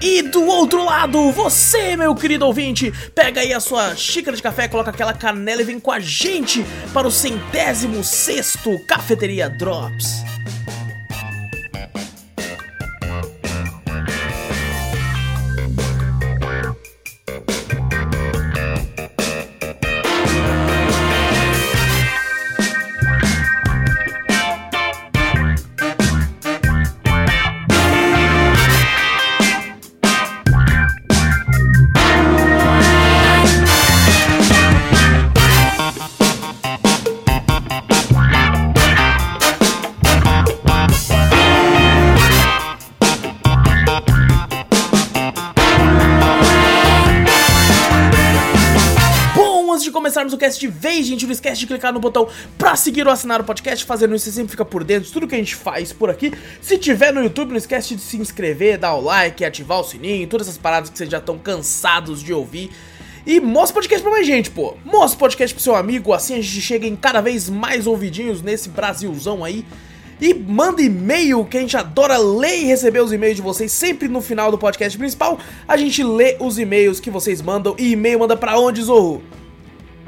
E do outro lado, você, meu querido ouvinte, pega aí a sua xícara de café, coloca aquela canela e vem com a gente para o centésimo sexto Cafeteria Drops. Cast de vez, gente, não esquece de clicar no botão pra seguir ou assinar o podcast. Fazendo isso, você sempre fica por dentro de tudo que a gente faz por aqui. Se tiver no YouTube, não esquece de se inscrever, dar o like, ativar o sininho, todas essas paradas que vocês já estão cansados de ouvir. E mostra o podcast pra mais gente, pô. Mostra o podcast pro seu amigo, assim a gente chega em cada vez mais ouvidinhos nesse Brasilzão aí. E manda e-mail, que a gente adora ler e receber os e-mails de vocês. Sempre no final do podcast principal, a gente lê os e-mails que vocês mandam. E e-mail manda pra onde, Zorro?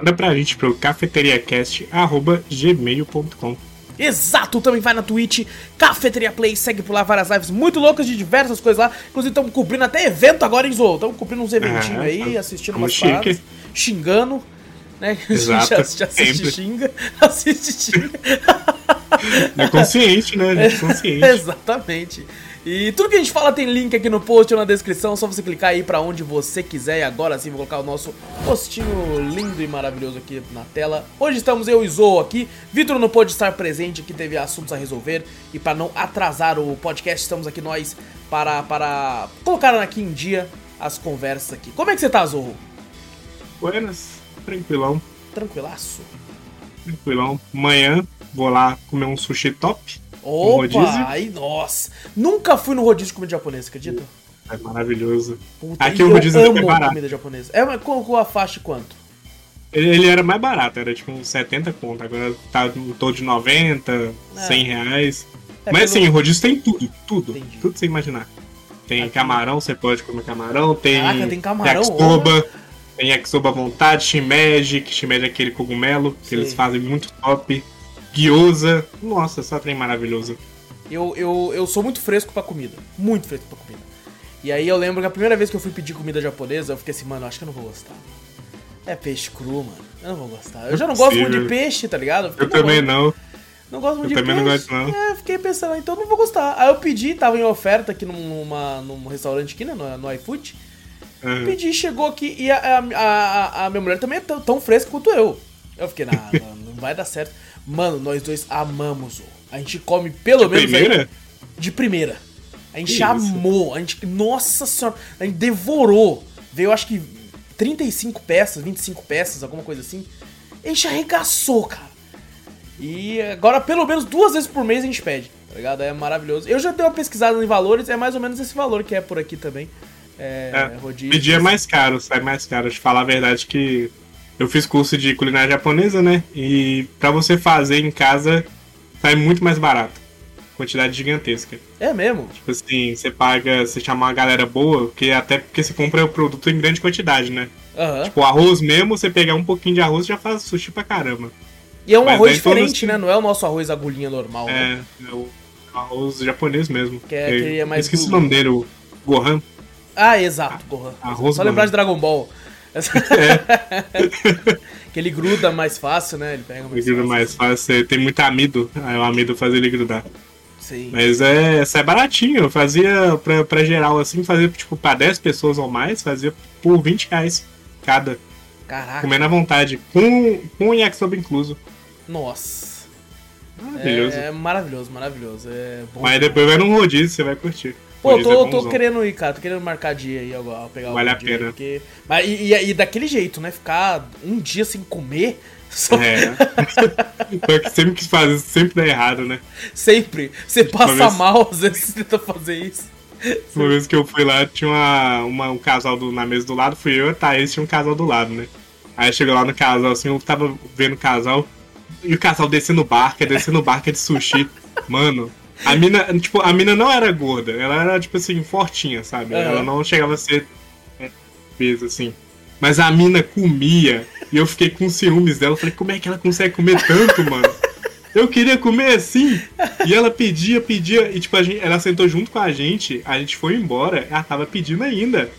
Manda pra gente pro cafeteriacast.gmail.com Exato, também vai na Twitch, Cafeteria Play, segue por lá várias lives muito loucas de diversas coisas lá. Inclusive estamos cobrindo até evento agora, hein, Zorro? Estamos cobrindo uns eventinhos Ah, aí, tá. assistindo umas chique. paradas, xingando, né? Exato, já, já assiste xinga, assiste xinga. É consciente, né? É consciente. Exatamente. E tudo que a gente fala tem link aqui no post ou na descrição, só você clicar aí pra onde você quiser. E agora sim, vou colocar o nosso postinho lindo e maravilhoso aqui na tela. Hoje estamos eu e Zou aqui. Vitor não pôde estar presente, que teve assuntos a resolver. E para não atrasar o podcast, estamos aqui nós para, para colocar aqui em dia as conversas aqui. Como é que você tá, Zorro? Buenas, tranquilão, Tranquilaço? tranquilão. Amanhã vou lá comer um sushi top. Um rodízio. Opa! Aí, nossa! Nunca fui no rodízio de comida japonesa, acredita? É maravilhoso. Puta, Aqui o eu rodízio amo é barato. comida japonesa. É, com, a faixa quanto? Ele, ele era mais barato, era tipo uns 70 conto. Agora tá em torno de 90, 100 reais. É, Mas pelo- assim, o rodízio tem tudo, tudo. Entendi. Tudo sem imaginar. Tem Aqui- camarão, você pode comer camarão. Tem, Caraca, tem camarão, yakisoba. Tem yakisoba à vontade, shimeji, que shimeji é aquele cogumelo que Sei. eles fazem muito top. Gyoza. Nossa, só trem maravilhoso. Eu, eu, eu sou muito fresco pra comida. Muito fresco pra comida. E aí eu lembro que a primeira vez que eu fui pedir comida japonesa, eu fiquei assim, mano, acho que eu não vou gostar. É peixe cru, mano. Eu não vou gostar. Eu já não gosto muito de peixe, tá ligado? fiquei, Eu também "Pô, não. Não gosto muito Eu de também não peixe. gosto, não. É, eu fiquei pensando, então eu não vou gostar. Aí eu pedi, tava em oferta aqui numa, num restaurante aqui, né, no, no iFood. Ah, Pedi, chegou aqui e a, a, a, a minha mulher também é tão, tão fresca quanto eu. Eu fiquei, nah, não, não vai dar certo. Mano, nós dois amamos. o. A gente come pelo menos. aí- Primeira? de primeira. A gente Que chamou, a gente. Nossa senhora, a gente devorou. Veio acho que 35 peças, 25 peças, alguma coisa assim. A gente arregaçou, cara. E agora, pelo menos duas vezes por mês a gente pede, tá ligado? É maravilhoso. Eu já dei uma pesquisada em valores, é mais ou menos esse valor que é por aqui também. É, É, rodízio. Pedir é mais caro, sai mais caro. Te falar a verdade que eu fiz curso de culinária japonesa, né? E pra você fazer em casa sai muito mais barato. Quantidade gigantesca. É mesmo? Tipo assim, você paga, você chama uma galera boa, porque até porque você compra o produto em grande quantidade, né? Aham. Tipo, o arroz mesmo, você pegar um pouquinho de arroz já faz sushi pra caramba. E é um mas arroz todos diferente, que- né? Não é o nosso arroz agulhinha normal, né? É, é o arroz japonês mesmo. Que é- que é mais Esqueci do- o nome dele, o Gohan. Ah, exato, Gohan. arroz Só Gohan. lembrar de Dragon Ball. É. que ele gruda mais fácil, né? Ele pega mais Ele gruda fácil. mais fácil, tem muito amido, aí o amido faz ele grudar. Sim. Mas é, sai baratinho, eu fazia pra, pra geral assim, fazia tipo pra 10 pessoas ou mais, fazia por 20 reais cada, Caraca. comendo à vontade, com, com o yakisoba incluso. Nossa. Maravilhoso. É, é maravilhoso, maravilhoso. É bom. Mas depois vai num rodízio, você vai curtir. Pô, Rodízio tô, é tô querendo ir, cara. Tô querendo marcar dia aí agora, pegar Vale o a dia pena. Porque... Mas, e, e- e daquele jeito, né? Ficar um dia sem comer. Só- É. Só que sempre quis fazer, sempre dá errado, né? Sempre. Você passa vez- mal, às vezes você tenta fazer isso. Uma vez que eu fui lá, tinha uma, uma- um casal do- na mesa do lado, fui eu e a Thaís, tinha um casal do lado, né? Aí chegou lá no casal, assim, eu tava vendo o casal, e o casal descendo barca, descendo barca de sushi. Mano, a mina, tipo, a mina não era gorda, ela era, tipo assim, fortinha, sabe? Aham. Ela não chegava a ser é, peso, assim. Mas a mina comia, e eu fiquei com ciúmes dela, falei, como é que ela consegue comer tanto, mano? Eu queria comer assim. E ela pedia, pedia. E tipo, a gente, ela sentou junto com a gente. A gente foi embora. Ela tava pedindo ainda.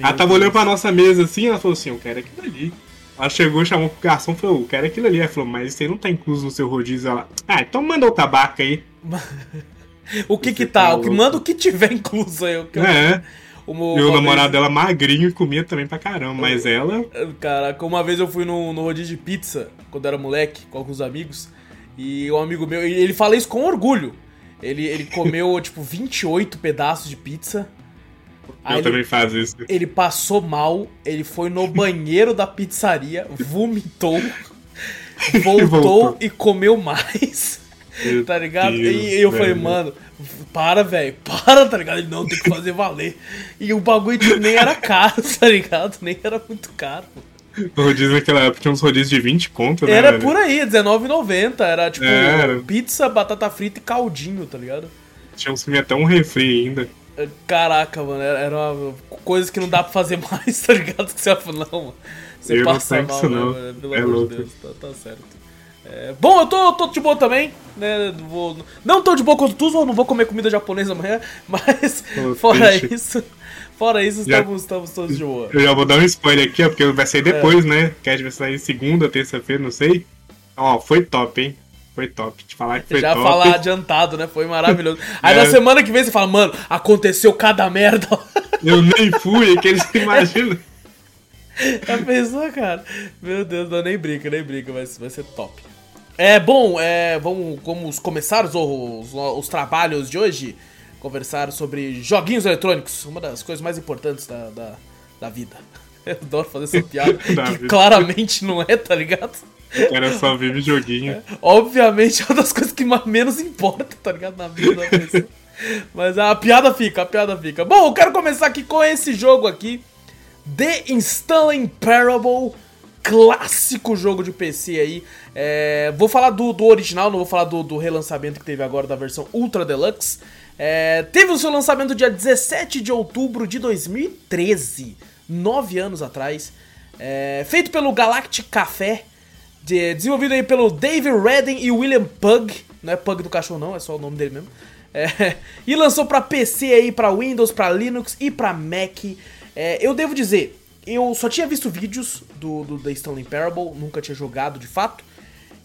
ela tava olhando pra nossa mesa assim. Ela falou assim: Eu quero aquilo ali. Ela chegou, chamou pro garçom e falou: Eu quero aquilo ali. Ela falou: Mas isso aí não tá incluso no seu rodízio. Ela, ah, então manda outra barca aí. O que que tá? tá O que manda o que tiver incluso aí. O que eu- É. o, E uma o vez- namorado dela magrinho e comia também pra caramba. Mas ela. Caraca, uma vez eu fui no, no rodízio de pizza, quando eu era moleque, com alguns amigos, e um amigo meu, e ele fala isso com orgulho. Ele, ele comeu, tipo, 28 pedaços de pizza. Aí eu ele, também faço isso. ele passou mal, ele foi no banheiro da pizzaria, vomitou, voltou, voltou. e comeu mais. Meu Tá ligado? Deus, e eu falei, velho. mano, para, velho, para, tá ligado? Ele não tem que fazer valer. E o bagulho nem era caro, tá ligado? Nem era muito caro. O rodízio naquela época tinha uns rodízios de 20 conto, né? Era velho? por aí, R$19,90. Era tipo Era. pizza, batata frita e caldinho, tá ligado? Tinha uns até um refri ainda. Caraca, mano, era, era uma coisa que não dá pra fazer mais, tá ligado? Que você fala, não, mano. Você Eu não passa tanco mal, isso, né, não. Pelo É amor louco. de Deus, tá, tá certo. É, bom, eu tô, tô de boa também, né? Vou, não tô de boa quanto tu, não vou comer comida japonesa amanhã, mas Pô, fora isso, fora isso, Já- estamos, estamos todos de boa. Eu já vou dar um spoiler aqui, ó, porque vai É. sair depois, né? O cast vai sair segunda, terça-feira, não sei. Ó, foi top, hein? Foi top. Te falar que foi Já top. falar adiantado, né? Foi maravilhoso. Aí É. na semana que vem você fala, mano, aconteceu cada merda. Eu nem fui, é que eles imaginam. Já pensou, cara? Meu Deus, não, nem brinca, nem brinca, vai, vai ser top. É, bom, é, vamos, vamos começar os, os, os trabalhos de hoje, conversar sobre joguinhos eletrônicos, uma das coisas mais importantes da, da, da vida. Eu adoro fazer essa piada, Da que claramente não é, tá ligado? O cara só vive joguinho. Obviamente é uma das coisas que mais- menos importa, tá ligado? Na vida da pessoa. Mas a piada fica, a piada fica. Bom, eu quero começar aqui com esse jogo aqui. The Installing Parable. Clássico jogo de PC aí. É, vou falar do, do original, não vou falar do, do relançamento que teve agora da versão Ultra Deluxe. É, teve o seu lançamento dia 17 de outubro de 2013, nove anos atrás. É, feito pelo Galactic Café, de- desenvolvido aí pelo Dave Redden e William Pug. Não é Pug do cachorro, não, é só o nome dele mesmo. É, e lançou pra PC aí, pra Windows, pra Linux e pra Mac. É, eu devo dizer, eu só tinha visto vídeos do, do The Stanley Parable, nunca tinha jogado de fato.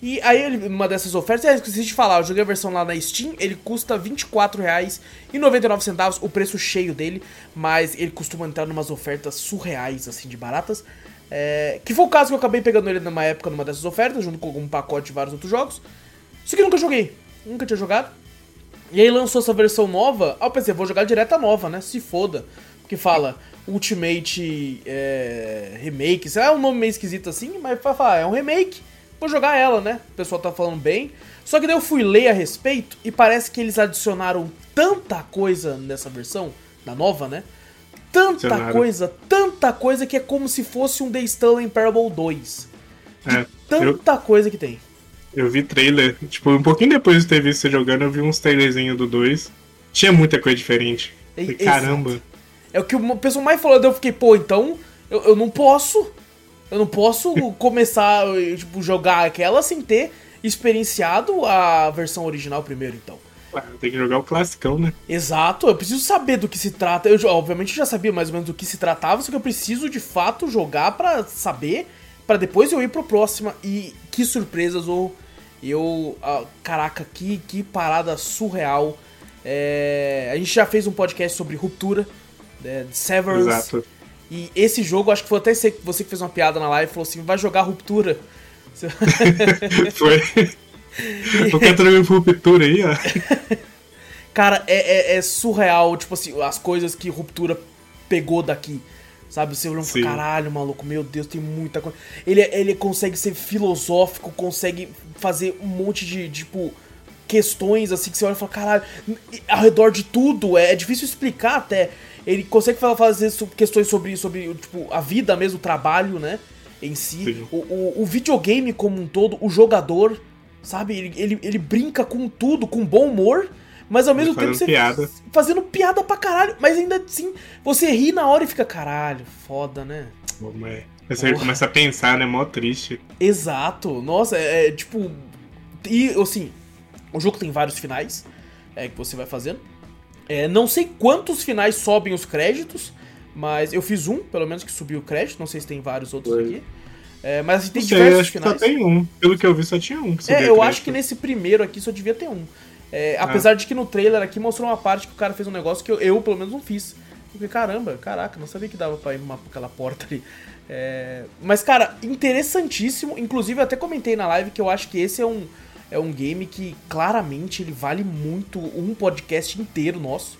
E aí, ele- uma dessas ofertas, é, esqueci de falar, eu joguei a versão lá na Steam, ele custa R$ 24,99, o preço cheio dele, mas ele costuma entrar numas ofertas surreais, assim, de baratas. É, que foi o caso que eu acabei pegando ele numa época, numa dessas ofertas, junto com um pacote de vários outros jogos. Isso que nunca joguei, nunca tinha jogado. E aí lançou essa versão nova, aí eu pensei, vou jogar direto a nova, né? Se foda. Porque fala Ultimate é, Remake, isso é um nome meio esquisito assim, mas vai falar, é um remake, vou jogar ela, né? O pessoal tá falando bem. Só que daí eu fui ler a respeito e parece que eles adicionaram tanta coisa nessa versão, da nova, né? Tanta coisa, tanta coisa que é como se fosse um The Stanley Parable 2. É, eu, Tanta coisa que tem. eu vi trailer, tipo, um pouquinho depois de ter visto você jogando, eu vi uns trailerzinhos do 2. Tinha muita coisa diferente. E- Caramba. exato. É o que o pessoal mais falou, eu fiquei, pô, então eu, eu não posso. Eu não posso começar, eh, tipo, jogar aquela sem ter experienciado a versão original primeiro, então. Tem que jogar o classicão, né? Exato, eu preciso saber do que se trata. Eu, obviamente, já sabia mais ou menos do que se tratava, só que eu preciso de fato jogar pra saber, pra depois eu ir pro próxima. E que surpresas, ou eu. ah, caraca, que, que parada surreal. É, a gente já fez um podcast sobre ruptura, né, de Severance. Exato. E esse jogo, acho que foi até você você que fez uma piada na live e falou assim: vai jogar ruptura. Foi. o cara tá jogando ruptura aí, ó. Cara, é, é- é surreal, tipo assim, as coisas que Ruptura pegou daqui. Sabe? Você olha e caralho, maluco, meu Deus, tem muita coisa. Ele, ele consegue ser filosófico, consegue fazer um monte de, tipo, questões assim que você olha e fala, caralho, ao redor de tudo, é, é difícil explicar até. Ele consegue fazer questões sobre, sobre tipo, a vida mesmo, o trabalho, né? Em si. O, o, o, videogame como um todo, o jogador, sabe? Ele, ele, ele brinca com tudo, com bom humor mas ao mesmo tempo você piada. fazendo piada pra caralho, mas ainda assim você ri na hora e fica caralho, foda, né? Aí você começa a pensar, né? Mó triste. Exato. Nossa, é, é, tipo. E assim, o jogo tem vários finais é, que você vai fazendo. É, não sei quantos finais sobem os créditos, mas eu fiz um, pelo menos, que subiu o crédito. Não sei se tem vários outros Foi. aqui. É, mas assim, tem sei, diversos acho finais. Que só tem um. Pelo que eu vi, só tinha um. é, eu acho que nesse primeiro aqui só devia ter um. É, ah. apesar de que no trailer aqui mostrou uma parte que o cara fez um negócio que eu, eu pelo menos, não fiz. Porque, caramba, caraca, não sabia que dava pra ir pra aquela porta ali. É... Mas, cara, interessantíssimo. Inclusive, eu até comentei na live que eu acho que esse é um, é um game que claramente ele vale muito um podcast inteiro nosso.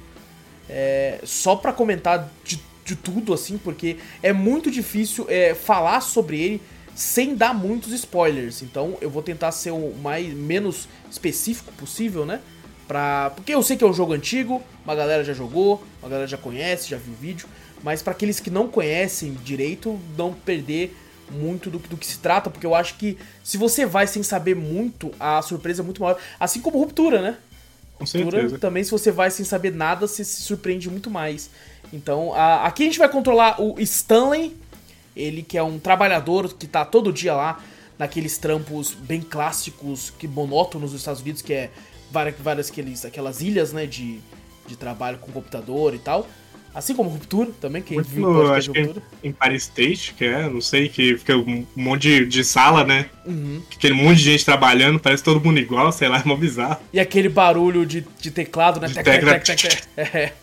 É... Só pra comentar de, de tudo, assim, porque é muito difícil é, falar sobre ele sem dar muitos spoilers. Então eu vou tentar ser o mais menos específico possível, né? Pra, porque eu sei que é um jogo antigo, uma galera já jogou, uma galera já conhece, já viu o vídeo, mas para aqueles que não conhecem direito, não perder muito do, do que se trata, porque eu acho que se você vai sem saber muito, a surpresa é muito maior. Assim como Ruptura, né? Com Ruptura certeza. também, se você vai sem saber nada, você se surpreende muito mais. Então, a, aqui a gente vai controlar o Stanley, ele que é um trabalhador que tá todo dia lá naqueles trampos bem clássicos, que monótonos dos Estados Unidos, que é várias, várias aqueles, aquelas ilhas, né, de, de trabalho com computador e tal. Assim como Ruptura também, que viu no, acho que é em Paris State, que é, não sei, que fica um monte de, de sala, né? Uhum. Aquele monte de gente trabalhando, parece todo mundo igual, sei lá, é mó bizarro. E aquele barulho de, de teclado, né? De tec, tec, tec, tec, É.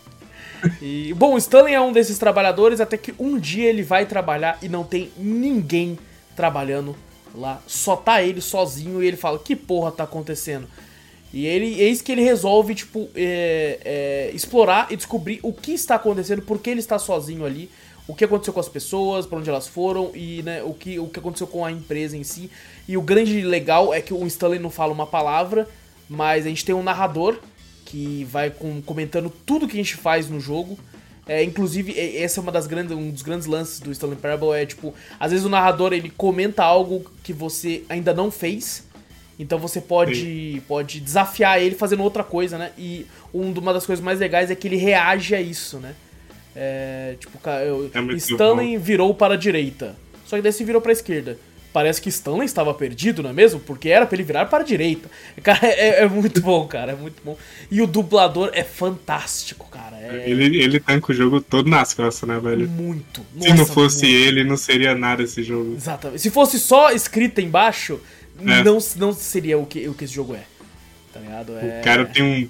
E, bom, o Stanley é um desses trabalhadores até que um dia ele vai trabalhar e não tem ninguém trabalhando lá. Só tá ele sozinho e ele fala: Que porra tá acontecendo? E ele, eis que ele resolve, tipo, é, é, explorar e descobrir o que está acontecendo, por que ele está sozinho ali, o que aconteceu com as pessoas, para onde elas foram e né, o, que, o que aconteceu com a empresa em si. E o grande legal é que o Stanley não fala uma palavra, mas a gente tem um narrador que vai com, comentando tudo que a gente faz no jogo. É, inclusive, essa é uma das grandes, um dos grandes lances do Stanley Parable, é tipo, às vezes o narrador ele comenta algo que você ainda não fez, então você pode, pode desafiar ele fazendo outra coisa, né? E uma das coisas mais legais é que ele reage a isso, né? É, tipo, eu, é Stanley bom. virou para a direita, só que daí se virou para a esquerda parece que Stanley estava perdido, não é mesmo? Porque era pra ele virar para a direita. Cara, é, é, muito bom, cara, é muito bom. E o dublador é fantástico, cara. É... Ele, ele tanca o jogo todo nas costas, né, velho? Muito. Nossa, Se não fosse muito. ele, não seria nada esse jogo. Exatamente. Se fosse só escrita embaixo, é. não, não seria o que, o que esse jogo é. Tá ligado? É... O cara tem um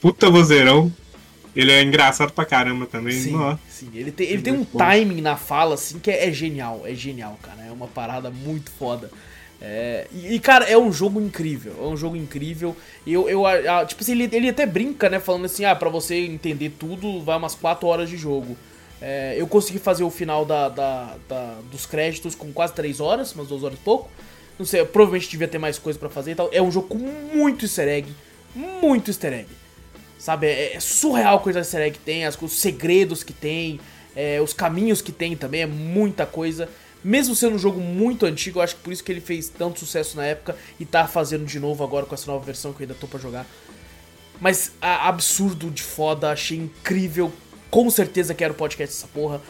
puta vozeirão. Ele é engraçado pra caramba também. Sim, sim. Ele tem, ele tem um bom. timing na fala, assim, que é, é, genial. É genial, cara. É uma parada muito foda. É, e, cara, é um jogo incrível. É um jogo incrível. Eu, eu, tipo assim, ele, ele até brinca, né? Falando assim, ah, pra você entender tudo, vai umas 4 horas de jogo. É, eu consegui fazer o final da, da, da, dos créditos com quase 3 horas, umas 2 horas e pouco. Não sei, provavelmente devia ter mais coisa para fazer e tal. É um jogo com muito easter egg. Muito easter egg. Sabe, é, é surreal coisa easter egg que tem, as, os segredos que tem, é, os caminhos que tem também, é muita coisa. Mesmo sendo um jogo muito antigo, eu acho que por isso que ele fez tanto sucesso na época e tá fazendo de novo agora com essa nova versão que eu ainda tô pra jogar. Mas a, absurdo de foda, achei incrível. Com certeza quero podcast dessa porra.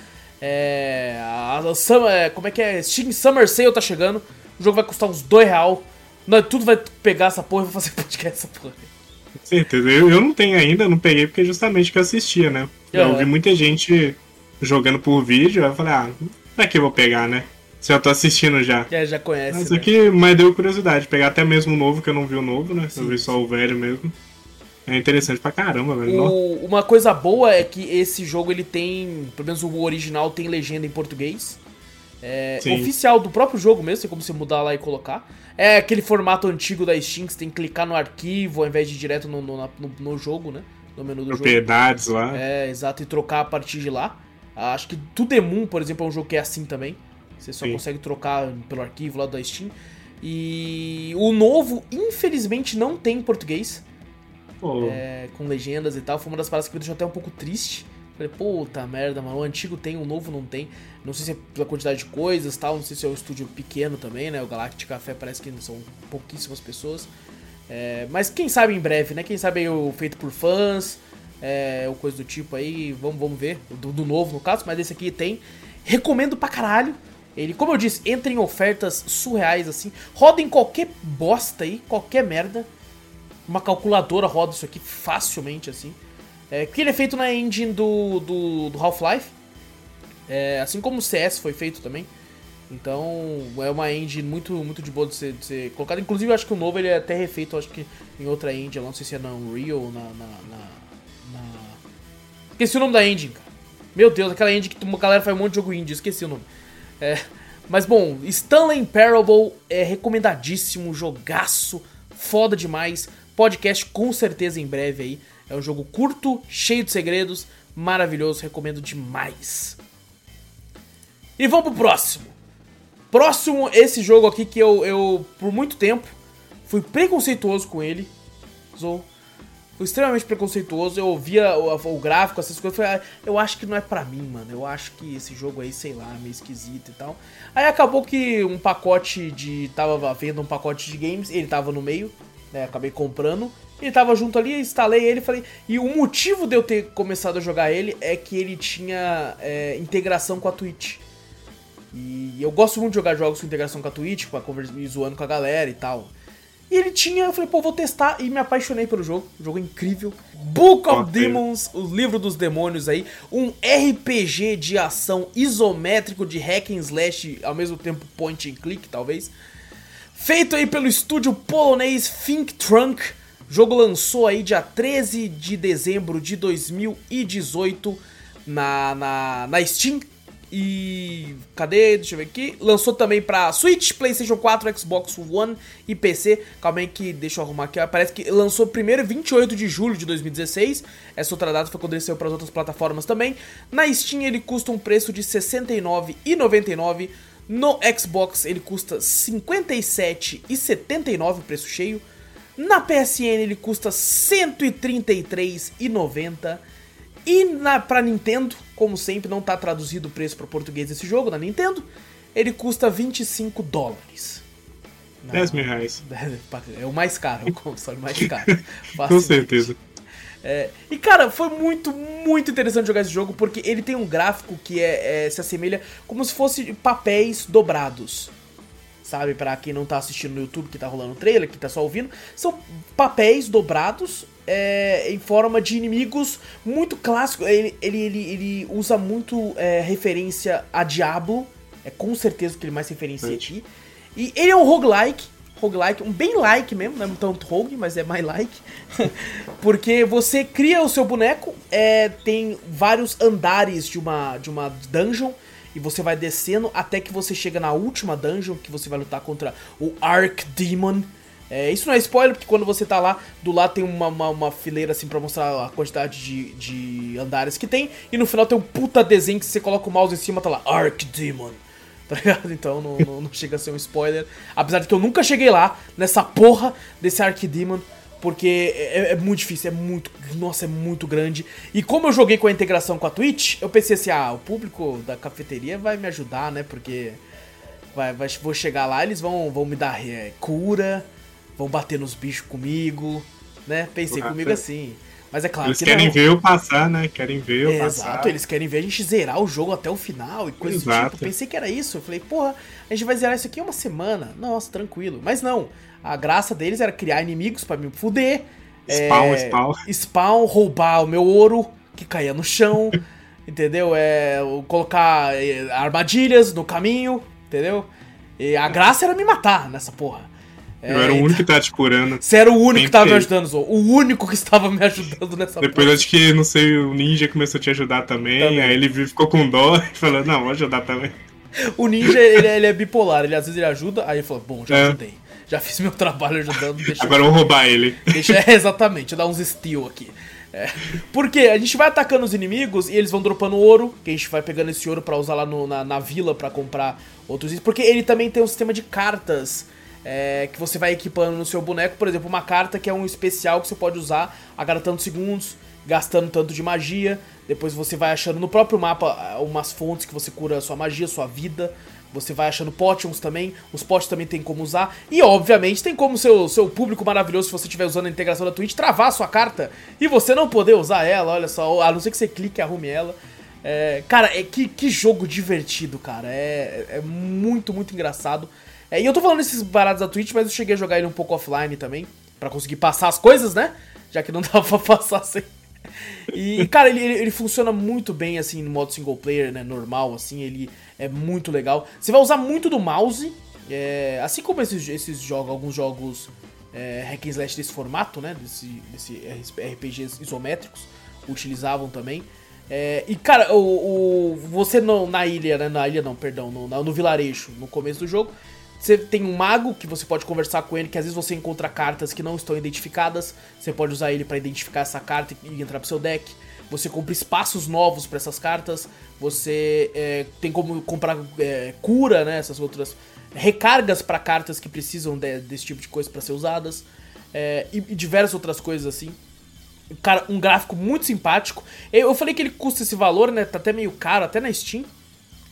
É, a, a, é, como é que é? Steam Summer Sale tá chegando. O jogo vai custar uns 2 real. Não, tudo vai pegar essa porra e vou fazer podcast dessa porra. Certeza. Eu, eu não tenho ainda, não peguei porque é justamente que eu assistia, né? Eu uhum. vi muita gente jogando por vídeo, aí eu falei, ah, pra que eu vou pegar, né? Se eu tô assistindo já. É, já conhece. Mas né? aqui, mas deu curiosidade, pegar até mesmo o novo, que eu não vi o novo, né? Sim. Eu vi só o velho mesmo. É interessante pra caramba, velho. O, uma coisa boa é que esse jogo ele tem, pelo menos o original tem legenda em português. É, oficial do próprio jogo mesmo, tem como você mudar lá e colocar. É aquele formato antigo da Steam, que você tem que clicar no arquivo ao invés de ir direto no, no, no, no jogo, né? No menu do Propriedades jogo. lá. É, exato, e trocar a partir de lá. Acho que To The Moon, por exemplo, é um jogo que é assim também. Você só Sim. consegue trocar pelo arquivo lá da Steam. E o novo, infelizmente, não tem em português, Pô, é, com legendas e tal. Foi uma das paradas que me deixou até um pouco triste. Falei, puta merda, mano. O antigo tem, o novo não tem. Não sei se é pela quantidade de coisas tal. Não sei se é um estúdio pequeno também, né? O Galactic Café parece que são pouquíssimas pessoas. É, mas quem sabe em breve, né? Quem sabe aí o feito por fãs, é, ou coisa do tipo aí. Vamos, vamos ver. Do, do novo, no caso. Mas esse aqui tem. Recomendo pra caralho. Ele, como eu disse, entra em ofertas surreais assim. Roda em qualquer bosta aí, qualquer merda. Uma calculadora roda isso aqui facilmente assim. É, porque ele é feito na engine do, do, do Half-Life. É, assim como o CS foi feito também. Então é uma engine muito, muito de boa de ser, de ser colocada. Inclusive eu acho que o novo ele é até refeito, acho que em outra engine, não sei se é na Unreal ou na, na, na, na- Esqueci o nome da engine, cara. Meu Deus, aquela engine que uma galera faz um monte de jogo indie, esqueci o nome. É, mas bom, Stanley Parable é recomendadíssimo, jogaço, foda demais. Podcast com certeza em breve aí. É um jogo curto, cheio de segredos, maravilhoso, recomendo demais. E vamos pro próximo. Próximo, esse jogo aqui que eu, eu por muito tempo, fui preconceituoso com ele. Zou. Fui extremamente preconceituoso. Eu ouvia o, o gráfico, essas coisas. Falei, ah, eu acho que não é pra mim, mano. Eu acho que esse jogo aí, sei lá, meio esquisito e tal. Aí acabou que um pacote de. Tava vendo um pacote de games, ele tava no meio, né? Acabei comprando. Ele tava junto ali, instalei ele falei. E o motivo de eu ter começado a jogar ele é que ele tinha é, integração com a Twitch. E eu gosto muito de jogar jogos com integração com a Twitch, pra conversar, me zoando com a galera e tal. E ele tinha, eu falei, pô, vou testar e me apaixonei pelo jogo. O jogo é incrível. Book of. Demons, o livro dos demônios aí. Um RPG de ação isométrico de hack and slash, ao mesmo tempo point and click, talvez. Feito aí pelo estúdio polonês Think Trunk. O jogo lançou aí dia 13 de dezembro de 2018 na, na, na Steam. E. Cadê? Deixa eu ver aqui. Lançou também pra Switch, PlayStation 4, Xbox One e PC. Calma aí que deixa eu arrumar aqui. Parece que lançou primeiro 28 de julho de 2016. Essa outra data foi quando ele saiu para as outras plataformas também. Na Steam ele custa um preço de R$ 69,99. No Xbox ele custa R$ 57,79 preço cheio. Na PSN ele custa R$ 133,90. E na, pra Nintendo, como sempre, não tá traduzido o preço para português desse jogo na Nintendo. Ele custa 25 dólares. Na- 10 mil reais. É o mais caro, é o console mais caro. Com certeza. É, e cara, foi muito, muito interessante jogar esse jogo porque ele tem um gráfico que é, é- se assemelha como se fosse papéis dobrados. Sabe, pra quem não tá assistindo no YouTube, que tá rolando o trailer, que tá só ouvindo, são papéis dobrados é, em forma de inimigos muito clássico. Ele, ele, ele, ele usa muito é, referência a Diablo, é com certeza o que ele mais referencia aqui. E ele é um roguelike, roguelike, um bem like mesmo, não é tanto rogue, mas é mais like. Porque você cria o seu boneco, é, tem vários andares de uma, de uma dungeon, e você vai descendo até que você chega na última dungeon, que você vai lutar contra o Archdemon. É, isso não é spoiler, porque quando você tá lá, do lado tem uma, uma, uma fileira assim pra mostrar a quantidade de, de andares que tem, e no final tem um puta desenho que você coloca o mouse em cima, tá lá, Archdemon. Tá ligado? Então não, não, não chega a ser um spoiler. Apesar de que eu nunca cheguei lá, nessa porra desse Archdemon. Porque é, é muito difícil, é muito. Nossa, é muito grande. E como eu joguei com a integração com a Twitch, eu pensei assim: ah, o público da cafeteria vai me ajudar, né? Porque vai, vai- vou chegar lá, eles vão, vão me dar é, cura, vão bater nos bichos comigo, né? Pensei comigo é. assim. Mas é claro Eles que querem não. ver eu passar, né? Querem ver eu É, passar. exato, eles querem ver a gente zerar o jogo até o final e coisa do tipo. Pensei que era isso. Eu falei, porra, a gente vai zerar isso aqui em uma semana. Nossa, tranquilo. Mas não. A graça deles era criar inimigos pra me fuder. Spawn, é, spawn. Spawn, roubar o meu ouro que caía no chão. entendeu? É, colocar é, armadilhas no caminho, entendeu? E a graça era me matar nessa porra. Eu era o único que tá te curando. Você era o único que tava me ajudando, Zou. O único que estava me ajudando nessa Depois porra. acho que, não sei, o ninja começou a te ajudar também. Também. Aí ele ficou com dó e falou, não, vou ajudar também. O ninja, ele, é- ele é bipolar, ele às vezes ele ajuda, aí ele fala, bom, já É. ajudei. Já fiz meu trabalho ajudando, deixa Agora eu vou roubar ele. Deixa, é, exatamente, dar uns steal aqui. É, porque a gente vai atacando os inimigos e eles vão dropando ouro, que a gente vai pegando esse ouro para usar lá no, na, na vila para comprar outros itens. Porque ele também tem um sistema de cartas é, que você vai equipando no seu boneco. Por exemplo, uma carta que é um especial que você pode usar a cada tantos segundos, gastando tanto de magia. Depois você vai achando no próprio mapa ah, umas fontes que você cura a sua magia, sua vida. Você vai achando potions também, os potions também tem como usar. E obviamente tem como seu, seu público maravilhoso, se você estiver usando a integração da Twitch, travar a sua carta e você não poder usar ela, olha só, a não ser que você clique e arrume ela. É, cara, é, que, que jogo divertido, cara. É, é muito, muito engraçado. É, e eu tô falando esses baratos da Twitch, mas eu cheguei a jogar ele um pouco offline também, para conseguir passar as coisas, né? Já que não dava pra passar sem. E, cara, ele, ele, funciona muito bem, assim, no modo single player, né? Normal, assim, ele é muito legal. Você vai usar muito do mouse, é, assim como esses, esses jogos, alguns jogos é, hack and slash desse formato, né? Desse, desse RPGs isométricos, utilizavam também. É, e, cara, o, o, você no, na ilha, né? Na ilha não, perdão, no, no vilarejo, no começo do jogo, você tem um mago que você pode conversar com ele, que às vezes você encontra cartas que não estão identificadas. Você pode usar ele para identificar essa carta e entrar pro seu deck. Você compra espaços novos para essas cartas. Você é, tem como comprar é, cura, né? Essas outras recargas para cartas que precisam de, desse tipo de coisa para ser usadas. É, e, e, diversas outras coisas assim. Cara, um gráfico muito simpático. Eu, eu falei que ele custa esse valor, né? Tá até meio caro, até na Steam.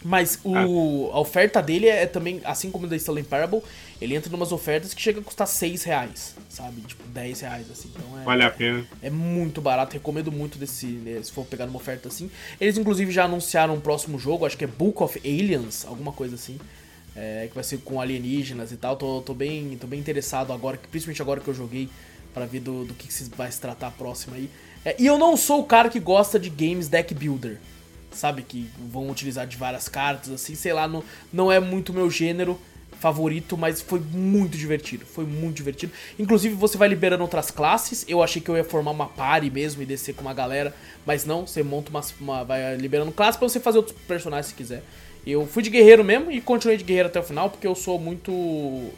Mas o, ah. a oferta dele é também, assim como o da Stanley Parable, ele entra em umas ofertas que chega a custar 6 reais, sabe? Tipo, 10 reais, assim. Então é, vale a pena. É muito barato, recomendo muito desse, né, se for pegar numa oferta assim. Eles, inclusive, já anunciaram um próximo jogo, acho que é Book of Aliens, alguma coisa assim. É, que vai ser com alienígenas e tal. Tô, tô, bem, tô bem interessado agora, principalmente agora que eu joguei, para ver do, do que, que vai se tratar próximo aí. É, e eu não sou o cara que gosta de games deck builder sabe? Que vão utilizar de várias cartas, assim, sei lá, não, não é muito meu gênero favorito, mas foi muito divertido, foi muito divertido. Inclusive você vai liberando outras classes, eu achei que eu ia formar uma party mesmo e descer com uma galera, mas não, você monta uma, uma vai liberando classe para você fazer outros personagens se quiser. Eu fui de guerreiro mesmo e continuei de guerreiro até o final, porque eu sou muito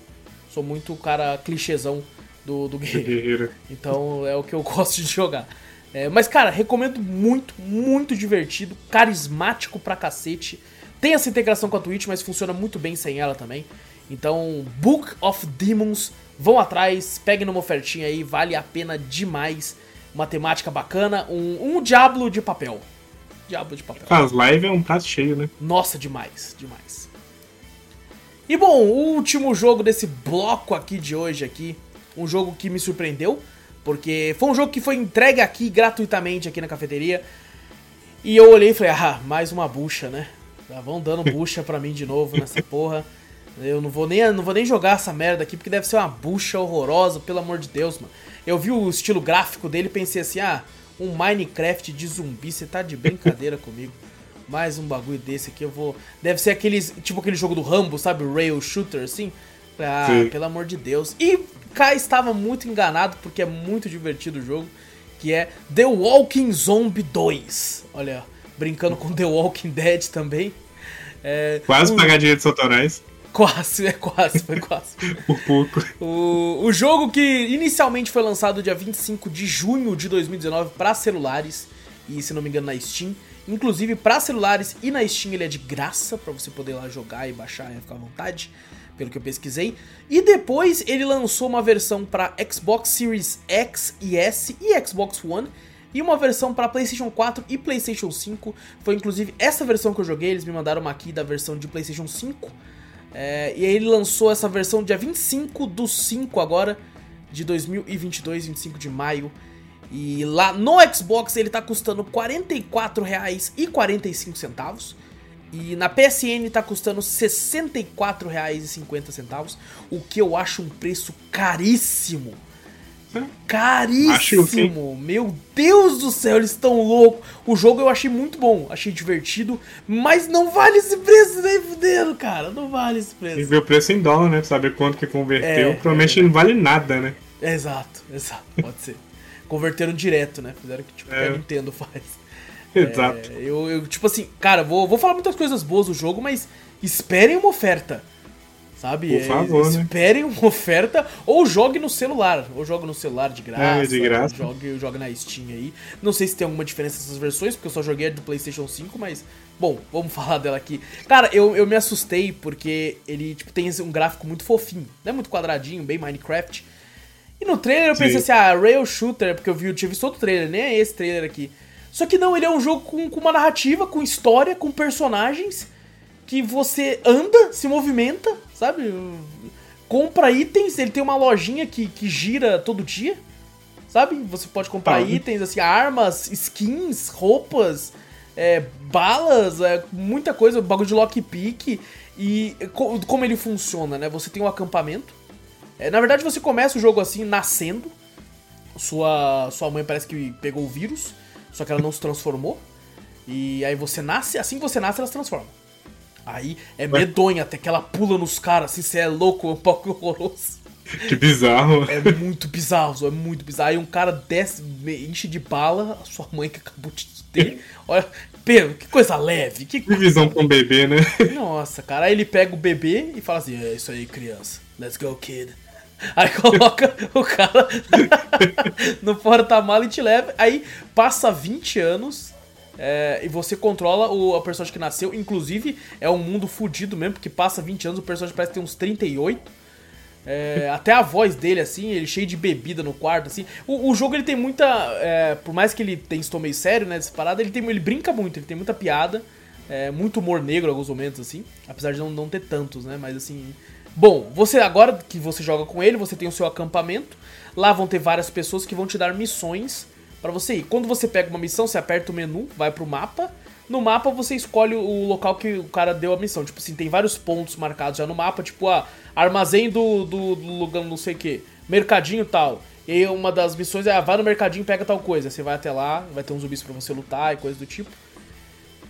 sou muito cara clichêzão do, do guerreiro. guerreiro. Então é o que eu gosto de jogar. É, mas, cara, recomendo muito, muito divertido, carismático pra cacete. Tem essa integração com a Twitch, mas funciona muito bem sem ela também. Então, Book of Demons, vão atrás, peguem numa ofertinha aí, vale a pena demais. Uma temática bacana, um, um Diablo de papel. Diablo de papel. As live é um prato cheio, né? Nossa, demais, demais. E bom, o último jogo desse bloco aqui de hoje aqui, um jogo que me surpreendeu, porque foi um jogo que foi entregue aqui gratuitamente aqui na cafeteria. E eu olhei e falei, ah, mais uma bucha, né? Já vão dando bucha pra mim de novo nessa porra. Eu não vou, nem, não vou nem jogar essa merda aqui, porque deve ser uma bucha horrorosa, pelo amor de Deus, mano. Eu vi o estilo gráfico dele e pensei assim, ah, um Minecraft de zumbi, você tá de brincadeira comigo. Mais um bagulho desse aqui, eu vou... Deve ser aqueles, tipo aquele jogo do Rambo, sabe? Rail Shooter, assim. Ah, Sim. pelo amor de Deus. E Kai estava muito enganado, porque é muito divertido o jogo, que é The Walking Zombie 2. Olha, brincando com The Walking Dead também. É, quase o... pagar direitos autorais. Quase, é quase, foi quase. Por pouco. O, o jogo que inicialmente foi lançado dia 25 de junho de 2019 para celulares, e se não me engano na Steam. Inclusive para celulares e na Steam ele é de graça para você poder lá jogar e baixar e ficar à vontade pelo que eu pesquisei. E depois ele lançou uma versão para Xbox Series X e S e Xbox One. E uma versão para PlayStation 4 e PlayStation 5. Foi inclusive essa versão que eu joguei. Eles me mandaram uma aqui da versão de PlayStation 5. É, e aí ele lançou essa versão dia 25 do 5 agora, de 2022, 25 de maio. E lá no Xbox ele tá custando R$ 44,45. E na PSN tá custando R$ 64,50, o que eu acho um preço caríssimo. Caríssimo! Meu Deus do céu, eles estão loucos. O jogo eu achei muito bom, achei divertido, mas não vale esse preço nem fudendo, cara. Não vale esse preço. E ver o preço em dólar, né? Pra saber quanto que converteu. É, Provavelmente é, não vale nada, né? Exato, exato. Pode ser. Converteram direto, né? Fizeram o que tipo, é. a Nintendo faz. Exato. É, eu, eu, tipo assim, cara, vou, vou falar muitas coisas boas do jogo, mas esperem uma oferta. Sabe? Por favor, é, né? Esperem uma oferta ou jogue no celular. Ou jogue no celular de graça. É, de graça. Jogue, jogue na Steam aí. Não sei se tem alguma diferença nessas versões, porque eu só joguei a do PlayStation 5, mas. Bom, vamos falar dela aqui. Cara, eu, eu me assustei porque ele tipo, tem um gráfico muito fofinho. Não é muito quadradinho, bem Minecraft. E no trailer eu pensei Sim. assim, ah, Rail Shooter, porque eu vi, eu tinha visto outro trailer, nem é esse trailer aqui. Só que não, ele é um jogo com, com uma narrativa, com história, com personagens que você anda, se movimenta, sabe? Compra itens, ele tem uma lojinha que, que gira todo dia, sabe? Você pode comprar Ah. itens, assim, armas, skins, roupas, é, balas, é, muita coisa, bagulho de lockpick. E co- como ele funciona, né? Você tem um acampamento. É, na verdade, você começa o jogo assim, nascendo. Sua, sua mãe parece que pegou o vírus, só que ela não se transformou. E aí você nasce, assim que você nasce, ela se transforma. Aí é medonha, até que ela pula nos caras, assim, você é louco, é um pouco horroroso. Que bizarro. É muito bizarro, é muito bizarro. Aí um cara desce, enche de bala, a sua mãe que acabou de ter. Olha, Pedro, que coisa leve, que Que visão pra um bebê, né? nossa, cara. Aí ele pega o bebê e fala assim: É isso aí, criança. Let's go, kid. Aí coloca o cara no porta-mala e te leva. Aí passa 20 anos é, e você controla o a personagem que nasceu. Inclusive, é um mundo fudido mesmo, porque passa 20 anos, o personagem parece ter uns 38. É, até a voz dele, assim, ele cheio de bebida no quarto, assim. O, o jogo ele tem muita. é, por mais que ele tenha estou meio sério, né? Dessa parada, ele, tem, ele brinca muito, ele tem muita piada. é, muito humor negro em alguns momentos, assim. Apesar de não, não ter tantos, né? Mas assim. Bom, você agora que você joga com ele, você tem o seu acampamento. Lá vão ter várias pessoas que vão te dar missões pra você ir. Quando você pega uma missão, você aperta o menu, vai pro mapa. No mapa você escolhe o local que o cara deu a missão. Tipo assim, tem vários pontos marcados já no mapa, tipo, ah, armazém do, do, do lugar não sei o que, mercadinho tal. E uma das missões é, ah, vai no mercadinho pega tal coisa. Você vai até lá, vai ter uns zumbis pra você lutar e coisa do tipo.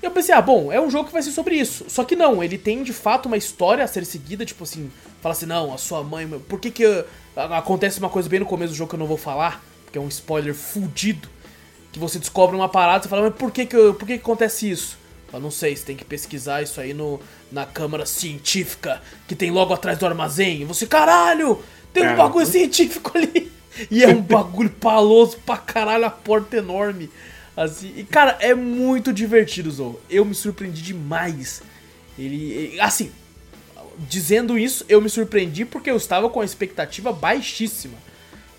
E eu pensei, ah, bom, é um jogo que vai ser sobre isso. Só que não, ele tem de fato uma história a ser seguida, tipo assim, fala assim, não, a sua mãe. Por que que uh, acontece uma coisa bem no começo do jogo que eu não vou falar? Porque é um spoiler fudido. Que você descobre uma parada e fala, mas por que que, por que que acontece isso? Eu não sei, você tem que pesquisar isso aí no, na câmara científica que tem logo atrás do armazém. E você, caralho, tem um Caramba. bagulho científico ali. E é um bagulho paloso pra caralho, a porta enorme. Assim, e cara, é muito divertido, Zou. Eu me surpreendi demais. Ele, ele- assim, dizendo isso, eu me surpreendi porque eu estava com a expectativa baixíssima.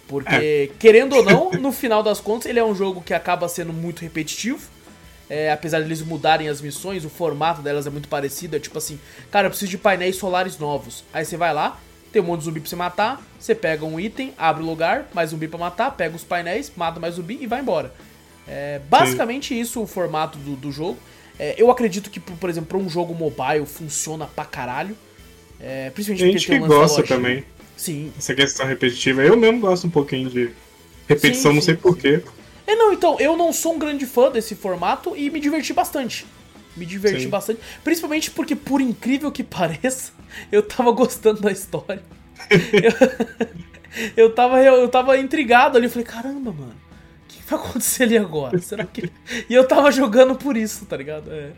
Porque, querendo ou não, no final das contas, ele é um jogo que acaba sendo muito repetitivo. É, apesar de eles mudarem as missões, o formato delas é muito parecido. É tipo assim, cara, eu preciso de painéis solares novos. Aí você vai lá, tem um monte de zumbi pra você matar, você pega um item, abre o lugar, mais zumbi pra matar, pega os painéis, mata mais zumbi e vai embora. É basicamente isso o formato do, do jogo. É, eu acredito que, por por exemplo, pra um jogo mobile funciona pra caralho. É, principalmente Tem gente que gosta lojinha. também. Sim, Essa questão repetitiva. Eu mesmo gosto um pouquinho de repetição, Sim, não sim, sei porquê. É, não, então, eu não sou um grande fã desse formato e me diverti bastante. Me diverti Sim. bastante. Principalmente porque, por incrível que pareça, eu tava gostando da história. eu, eu, tava, eu, tava intrigado ali. Eu falei, caramba, mano. Vai acontecer ali agora? Será que. E eu tava jogando por isso, tá ligado? É.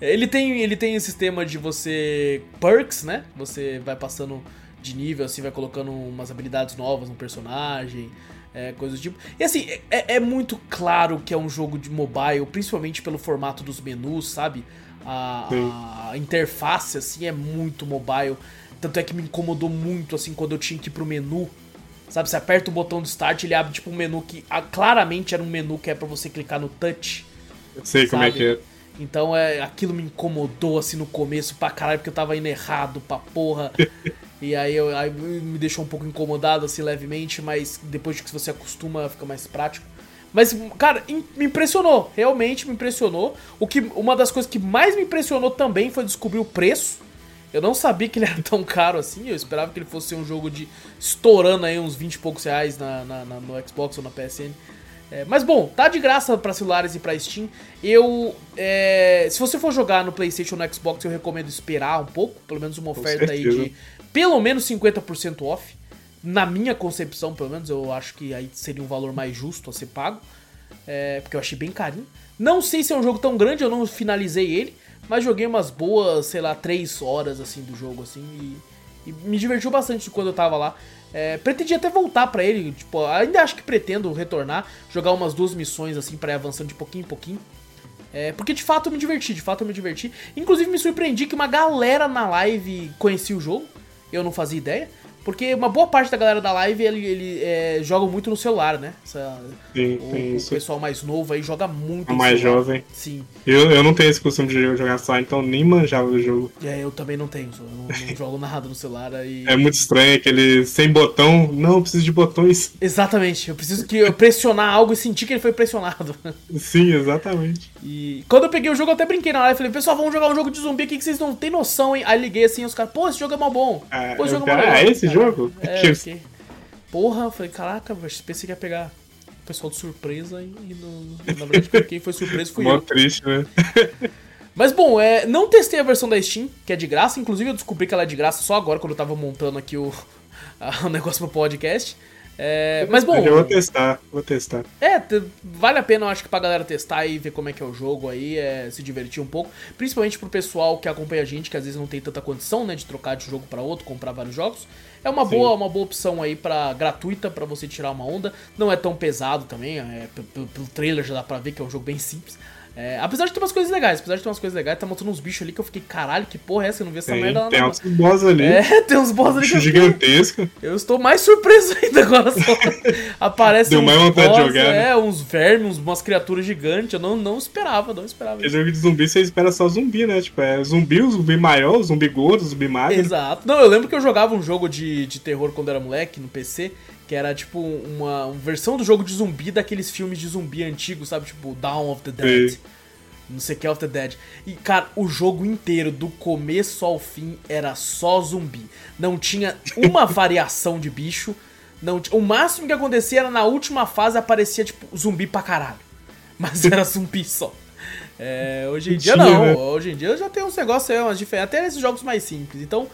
Ele tem, ele tem esse sistema de você. Perks, né? Você vai passando de nível, assim, vai colocando umas habilidades novas no personagem é, coisas do tipo. E assim, é, é muito claro que é um jogo de mobile, principalmente pelo formato dos menus, sabe? A, a interface, assim, é muito mobile. Tanto é que me incomodou muito, assim, quando eu tinha que ir pro menu. Sabe, você aperta o botão de start, ele abre tipo um menu que ah, claramente era um menu que é pra você clicar no touch. Eu sei como é Sabe? que é. Então é, aquilo me incomodou assim no começo pra caralho, porque eu tava indo errado pra porra. e aí, eu, aí me deixou um pouco incomodado assim levemente, mas depois de que você acostuma fica mais prático. Mas, cara, me impressionou, realmente me impressionou. O que, uma das coisas que mais me impressionou também foi descobrir o preço. Eu não sabia que ele era tão caro assim, eu esperava que ele fosse ser um jogo de estourando aí uns 20 e poucos reais na, na- na- no Xbox ou na PSN. É, mas bom, tá de graça pra celulares e pra Steam. Eu. é, se você for jogar no PlayStation ou no Xbox, eu recomendo esperar um pouco, pelo menos uma oferta aí de pelo menos 50% off. Na minha concepção, pelo menos, eu acho que aí seria um valor mais justo a ser pago. É, porque eu achei bem carinho. Não sei se é um jogo tão grande, eu não finalizei ele, mas joguei umas boas, sei lá, 3 horas assim do jogo assim e, E me divertiu bastante quando eu tava lá. É, pretendi até voltar pra ele, tipo, ainda acho que pretendo retornar, jogar umas duas missões assim para ir avançando de pouquinho em pouquinho. É, porque de fato eu me diverti, de fato eu me diverti. Inclusive me surpreendi que uma galera na live conhecia o jogo, eu não fazia ideia. Porque uma boa parte da galera da live, ele, ele é, joga muito no celular, né? Essa, Sim, o, tem o isso. pessoal mais novo aí joga muito O mais celular. jovem. Sim. Eu, eu não tenho esse costume de jogar só, então nem manjava o jogo. É, eu também não tenho, eu não, não jogo nada no celular aí. É muito estranho aquele sem botão. Não, eu preciso de botões. Exatamente, eu preciso que eu pressionar algo e sentir que ele foi pressionado. Sim, exatamente. E quando eu peguei o jogo, eu até brinquei na live. Falei, pessoal, vamos jogar um jogo de zumbi aqui que vocês não tem noção, hein? Aí liguei assim, os caras, pô, esse jogo é mó bom. Ah, Pô, esse eu- jogo é mó ah, legal. é esse jogo? É, Que- eu fiquei, Porra, eu falei, caraca, pensei que ia pegar o pessoal de surpresa e, e no- na verdade quem foi surpresa fui Mó eu. triste, né? Mas bom, é, não testei a versão da Steam, que é de graça. Inclusive eu descobri que ela é de graça só agora, quando eu tava montando aqui o, a- o negócio pro podcast. É, mas bom, Eu vou testar, vou testar. é, vale a pena, eu acho que pra galera testar e ver como é que é o jogo aí, é, se divertir um pouco. Principalmente pro pessoal que acompanha a gente, que às vezes não tem tanta condição, né, de trocar de jogo pra outro, comprar vários jogos. É uma Sim. boa, uma boa opção aí para gratuita pra você tirar uma onda. Não é tão pesado também, é, pelo trailer já dá pra ver que é um jogo bem simples. É, apesar de ter umas coisas legais, apesar de ter umas coisas legais, tá mostrando uns bichos ali que eu fiquei, caralho, que porra é essa? Eu não vi essa Tem, merda lá tem altos boss ali. É, tem uns boss ali bicho eu gigantesco. eu estou mais surpreso ainda agora só. Aparece Deu mais vontade de jogar, né? É, uns vermes, umas criaturas gigantes. Eu não, não esperava, não esperava. Porque jogo de zumbi você espera só zumbi, né? Tipo, é zumbi, o zumbi maior, o zumbi gordo, o zumbi magro. Exato. Não, eu lembro que eu jogava um jogo de, de terror quando era moleque no PC, que era tipo uma, uma versão do jogo de zumbi daqueles filmes de zumbi antigos, sabe? Tipo Dawn of the Dead. Sei. Não sei o que of the Dead. E, cara, o jogo inteiro, do começo ao fim, era só zumbi. Não tinha uma variação de bicho. Não O máximo que acontecia era na última fase aparecia, tipo, zumbi pra caralho. Mas era zumbi só. É, hoje em dia não. né? Hoje em dia já tem uns negócios aí, umas diferentes. Até esses jogos mais simples. Então,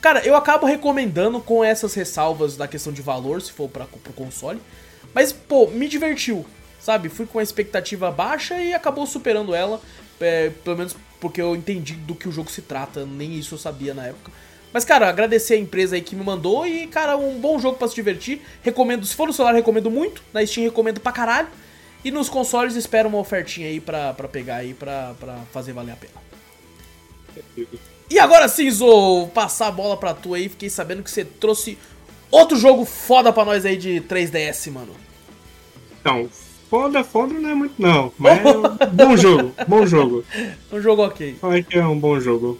cara, eu acabo recomendando com essas ressalvas da questão de valor, se for pra, pro console. Mas, pô, me divertiu, sabe? Fui com a expectativa baixa e acabou superando ela. é, pelo menos porque eu entendi do que o jogo se trata. Nem isso eu sabia na época. Mas, cara, agradecer a empresa aí que me mandou e, cara, um bom jogo pra se divertir. Recomendo, se for no celular, recomendo muito. Na Steam, recomendo pra caralho. E nos consoles, espero uma ofertinha aí pra, pra pegar aí pra, pra fazer valer a pena. E agora sim, Zo, passar a bola pra tu aí. Fiquei sabendo que você trouxe outro jogo foda pra nós aí de 3DS, mano. Então, foda, foda não é muito não. Mas é um bom jogo, bom jogo. Um jogo ok. Fala que é um bom jogo.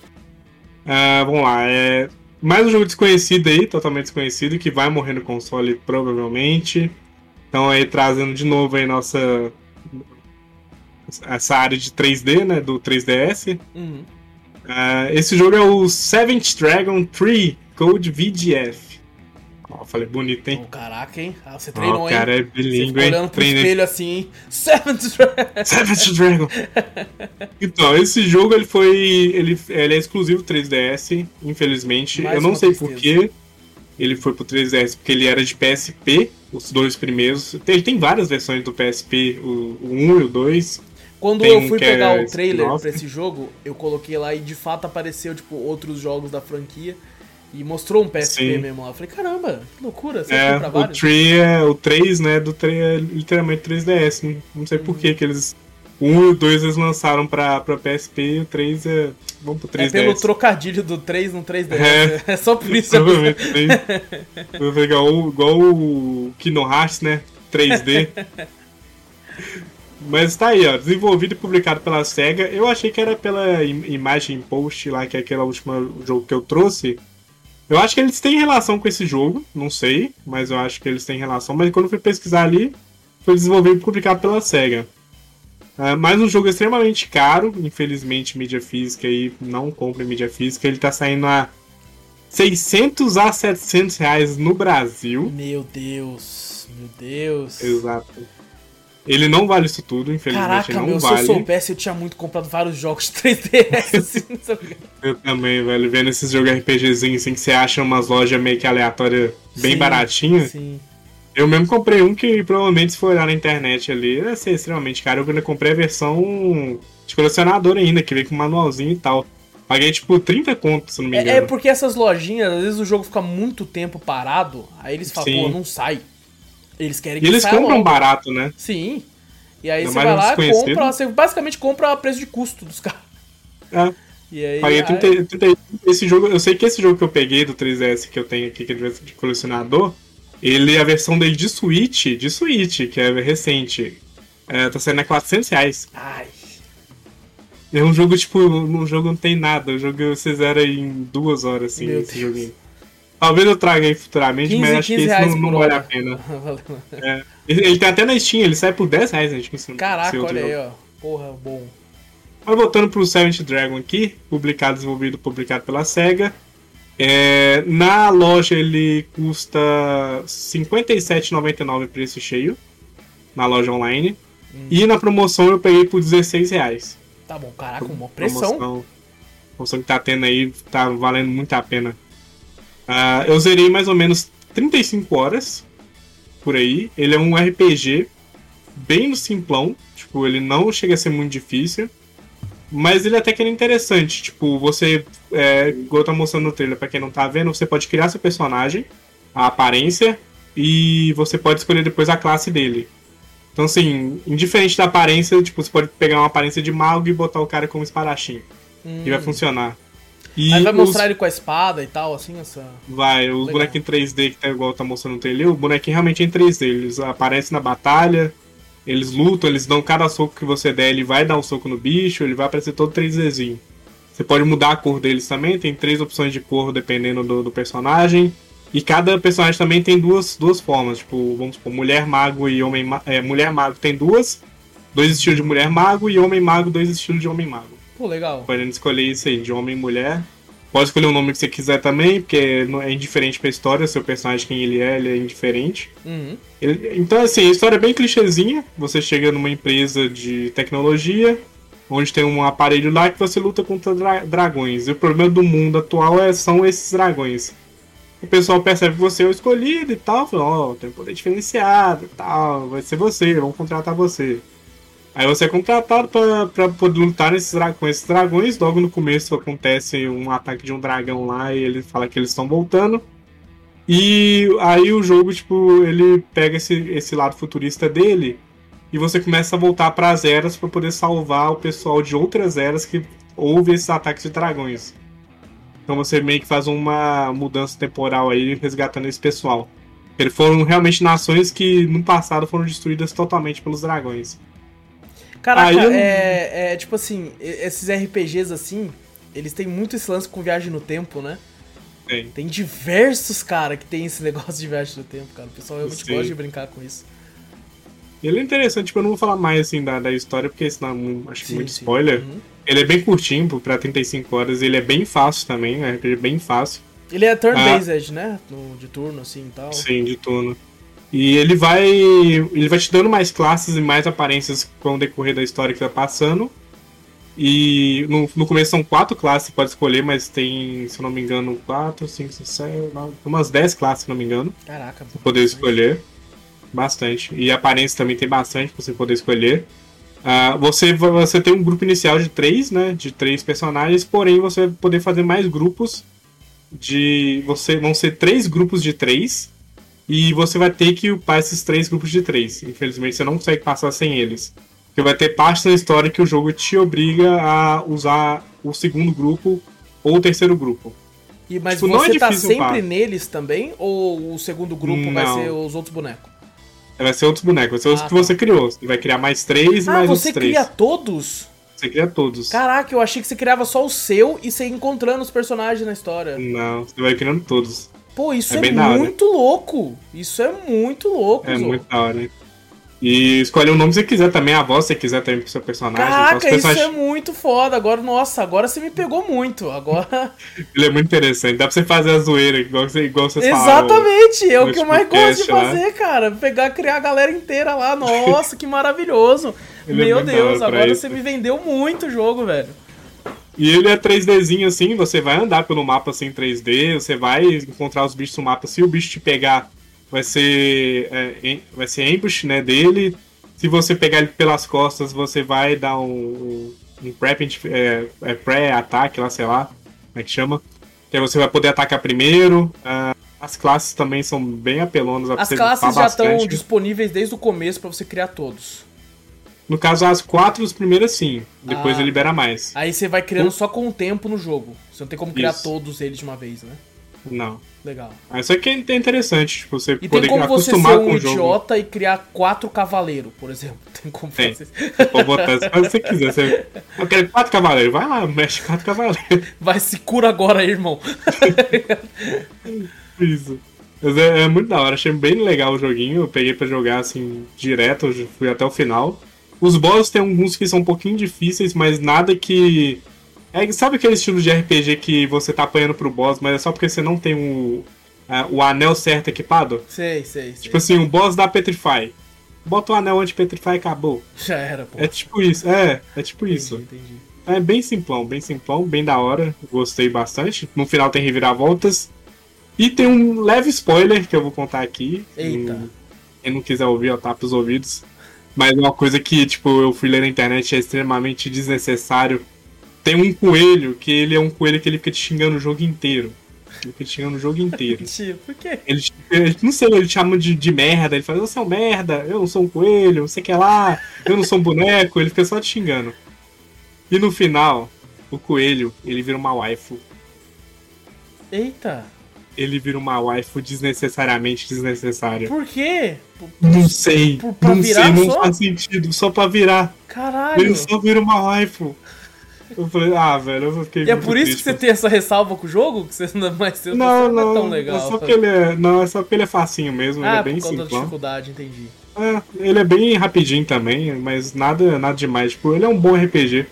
Ah, vamos lá, é mais um jogo desconhecido aí, totalmente desconhecido, que vai morrer no console provavelmente. Então aí trazendo de novo aí nossa essa área de 3D, né, do 3DS. Uhum. Ah, esse jogo é o Seventh Dragon 3 Code VGF. Ó, falei bonito, hein? Oh, caraca, hein? Ah, você treinou, o cara hein? é Você bilíngue, hein? olhando pro Treinei espelho assim, hein? Seventh Dragon. Savage Dragon. então, esse jogo ele foi. Ele, ele é exclusivo 3DS, infelizmente. Mais Eu não sei tristeza. por que ele foi pro 3DS, porque ele era de PSP, os dois primeiros. Tem, tem várias versões do PSP, o, o 1 e o 2. Quando Tem eu fui pegar o trailer spin-off. pra esse jogo, eu coloquei lá e de fato apareceu, tipo, outros jogos da franquia. E mostrou um PSP Sim. mesmo lá. Eu falei, caramba, que loucura, você É, pra o vários? 3 é. O 3, né, do 3 é literalmente 3DS. Não, não sei por que que eles. O 1 e o 2 eles lançaram pra, pra PSP e o 3 é. Vamos pro 3DS. É pelo trocadilho do 3 no 3DS. É. É, só por isso. Provavelmente tem. Vou pegar igual, igual o Kino Hearts, né? 3D. Mas tá aí, ó. Desenvolvido e publicado pela SEGA. Eu achei que era pela im- Imagem Post lá, que é aquele último jogo que eu trouxe. Eu acho que eles têm relação com esse jogo, não sei, mas eu acho que eles têm relação. Mas quando eu fui pesquisar ali, foi desenvolvido e publicado pela SEGA. Ah, mais um jogo extremamente caro, infelizmente mídia física aí, não compra mídia física, ele tá saindo a 600 a 700 reais no Brasil. Meu Deus, meu Deus. Exato. Ele não vale isso tudo, infelizmente Caraca, não meu, vale. se eu soubesse, eu tinha muito comprado vários jogos de 3DS, assim, não. Eu também, velho, vendo esses jogos RPGzinhos assim que você acha umas lojas meio que aleatórias, bem Sim, baratinhas. Sim. Eu mesmo comprei um que provavelmente se for olhar na internet ali, vai ser extremamente caro. Eu ainda comprei a versão de colecionador ainda, que veio com manualzinho e tal. Paguei tipo 30 contos, se não me É, engano. é porque essas lojinhas, às vezes o jogo fica muito tempo parado, aí eles falam, Sim. pô, não sai. Eles querem E que eles saia compram logo. barato, né? Sim. E aí Ainda você vai lá e compra, você basicamente compra a preço de custo dos caras. É. E aí, Paguei aí- 30, 30 esse jogo, eu sei que esse jogo que eu peguei do 3DS que eu tenho aqui, que é de colecionador, ele, a versão dele de Switch, de Switch, que é recente, é, tá saindo a 400 reais. Ai, É um jogo, tipo, um jogo não tem nada, o jogo você zera em duas horas, assim, Meu esse Deus. joguinho. Talvez eu traga aí futuramente, 15, mas acho que 15 esse não, não vale a pena. É. Ele, ele tem até na Steam, ele sai por 10 reais na Steam. esse- esse Caraca, olha aí, jogo. ó. Porra, bom. Mas voltando pro Silent Dragon aqui, publicado, desenvolvido, publicado pela SEGA. É, na loja ele custa R$ 57,99 preço cheio. Na loja online. E na promoção eu peguei por 16 reais. Tá bom, caraca, uma pressão. Promoção, promoção que tá tendo aí, tá valendo muito a pena. Ah, eu zerei mais ou menos 35 horas por aí. Ele é um RPG bem no simplão. Tipo, ele não chega a ser muito difícil. Mas ele até que é interessante. Tipo, você, é, igual tá mostrando no trailer, pra quem não tá vendo, você pode criar seu personagem, a aparência, e você pode escolher depois a classe dele. Então, assim, indiferente da aparência, tipo, você pode pegar uma aparência de mago e botar o cara como espadachim. Hum. E vai funcionar. E Aí vai os- mostrar ele com a espada e tal, assim, essa. Vai, os bonequinhos 3D que tá igual tá mostrando no trailer, o bonequinho realmente é em 3D. Eles aparecem na batalha, eles lutam, eles dão cada soco que você der, ele vai dar um soco no bicho, ele vai aparecer todo 3Dzinho. Você pode mudar a cor deles também, tem três opções de cor dependendo do, do personagem. E cada personagem também tem duas, duas formas, tipo, vamos supor, mulher mago e homem mago. É, mulher mago tem duas, dois estilos de mulher mago e homem mago, dois estilos de homem mago Pô, legal. podendo escolher isso aí, de homem e mulher. Pode escolher o nome que você quiser também, porque não é indiferente pra história, seu personagem, quem ele é, ele é indiferente. Uhum. Ele- então, assim, a história é bem clichêzinha. Você chega numa empresa de tecnologia, onde tem um aparelho lá que você luta contra dra- dragões. E o problema do mundo atual é, são esses dragões. O pessoal percebe que você é o escolhido e tal, fala, ó, tem um poder diferenciado e tal, vai ser você, vamos contratar você. Aí você é contratado pra poder lutar nesses, com esses dragões. Logo no começo acontece um ataque de um dragão lá e ele fala que eles estão voltando. E aí o jogo, tipo, ele pega esse, esse lado futurista dele e você começa a voltar para as eras para poder salvar o pessoal de outras eras que houve esses ataques de dragões. Então você meio que faz uma mudança temporal aí resgatando esse pessoal. Eles foram realmente nações que no passado foram destruídas totalmente pelos dragões. Caraca, Ah, eu- é, é tipo assim, esses RPGs assim, eles têm muito esse lance com viagem no tempo, né? Tem. Tem diversos, cara, que tem esse negócio de viagem no tempo, cara. O pessoal realmente gosta de brincar com isso. Ele é interessante, tipo, eu não vou falar mais assim da, da história, porque senão hum, acho que Sim, muito sim. spoiler. Uhum. Ele é bem curtinho, pra 35 horas, ele é bem fácil também, é um RPG bem fácil. Ele é turn-based, né? No, de turno, assim e tal. Ah. Sim, de turno. E ele vai. Ele vai te dando mais classes e mais aparências com o decorrer da história que tá passando. E no, no começo são quatro classes que pode escolher, mas tem, se eu não me engano, quatro, cinco, seis, sete, nove, umas 10 classes, se não me engano, Caraca, pra poder escolher. Bastante. E aparência também tem bastante pra você poder escolher. Ah, você, vai- você tem um grupo inicial de três, né? De três personagens, porém você vai poder fazer mais grupos de. Você vão ser três grupos de três. E você vai ter que upar esses três grupos de três. Infelizmente você não consegue passar sem eles. Porque vai ter parte da história que o jogo te obriga a usar o segundo grupo ou o terceiro grupo. E, mas Tipo, é você tá difícil sempre upar. neles também? Ou o segundo grupo vai Não. ser os outros bonecos? Vai ser outros bonecos, vai ser os Ah, que tá. você criou. Você vai criar mais três e Ah, mais você três. cria todos? Você cria todos. Caraca, eu achei que você criava só o seu e você ia encontrando os personagens na história. Não, você vai criando todos. Pô, isso É é, muito louco. Isso é muito louco, É muito da hora. E escolhe o nome que você quiser também, a voz que você quiser também pro seu personagem. Então, Caraca, isso é muito foda. Agora, nossa, agora você me pegou muito. Agora. Ele é muito interessante. Dá pra você fazer a zoeira, igual, você, igual falaram. Exatamente, é o que eu mais gosto de lá. fazer, cara. Pegar, criar a galera inteira lá. Nossa, que maravilhoso. Ele é Meu da Deus, agora isso. você me vendeu muito o jogo, velho. E ele é 3Dzinho assim, você vai andar pelo mapa assim em 3D, você vai encontrar os bichos no mapa. Se o bicho te pegar, vai ser, é, vai ser ambush né, dele. Se você pegar ele pelas costas, você vai dar um, um pré-ataque, é, é pré lá, sei lá, como é que chama. Que aí você vai poder atacar primeiro. Uh, as classes também são bem apelonas. As classes já estão disponíveis desde o começo para você criar todos. No caso, as quatro, os primeiros sim. Depois ah, ele libera mais. Aí você vai criando só com o tempo no jogo. Você não tem como criar Isso. todos eles de uma vez, né? Não. Legal. Isso aqui é interessante, tipo, você e poder tem como acostumar você ser um idiota jogo. e criar quatro cavaleiros, por exemplo. Tem como tem. fazer. Pode botar se você quiser. Você... Eu quero quatro cavaleiros. Vai lá, mexe quatro cavaleiros. Vai, se cura agora aí, irmão. Isso. Mas é, é, muito da hora, achei bem legal o joguinho. Eu peguei para jogar assim direto, fui até o final. Os boss tem alguns que são um pouquinho difíceis, mas nada que. É, sabe aquele estilo de RPG que você tá apanhando pro boss, mas é só porque você não tem o, o anel certo equipado? Sei, sei, sei. Tipo assim, o boss da Petrify. Bota o anel anti-Petrify e acabou. Já era, pô. É tipo isso, é, é tipo entendi, isso. Entendi. É bem simplão, bem simplão, bem da hora. Gostei bastante. No final tem reviravoltas. E tem um leve spoiler que eu vou contar aqui. Eita. Quem não quiser ouvir, ó, tapa os ouvidos. Mas uma coisa que, tipo, eu fui ler na internet é extremamente desnecessário. Tem um coelho que ele é um coelho que ele fica te xingando o jogo inteiro. Ele fica te xingando o jogo inteiro. tipo, por quê? Ele, ele, não sei, ele te chama de, de merda. Ele fala, você é um merda, eu não sou um coelho, você quer lá, eu não sou um boneco. Ele fica só te xingando. E no final, o coelho, ele vira uma waifu. Eita! Ele vira uma waifu desnecessariamente desnecessária. Por quê? Não sei. Por, pra não virar sei, não faz sentido. Só pra virar. Caralho. Ele só vira uma waifu. Eu falei, ah, velho, eu fiquei. E é por isso que você tem essa ressalva com o jogo? Que você não, mas não, não, não é tão legal. É só porque ele é, não, é só porque ele é facinho mesmo. Ah, ele é bem por causa da dificuldade, entendi. É, ele é bem rapidinho também, mas nada, nada demais. Tipo, ele é um bom RPG.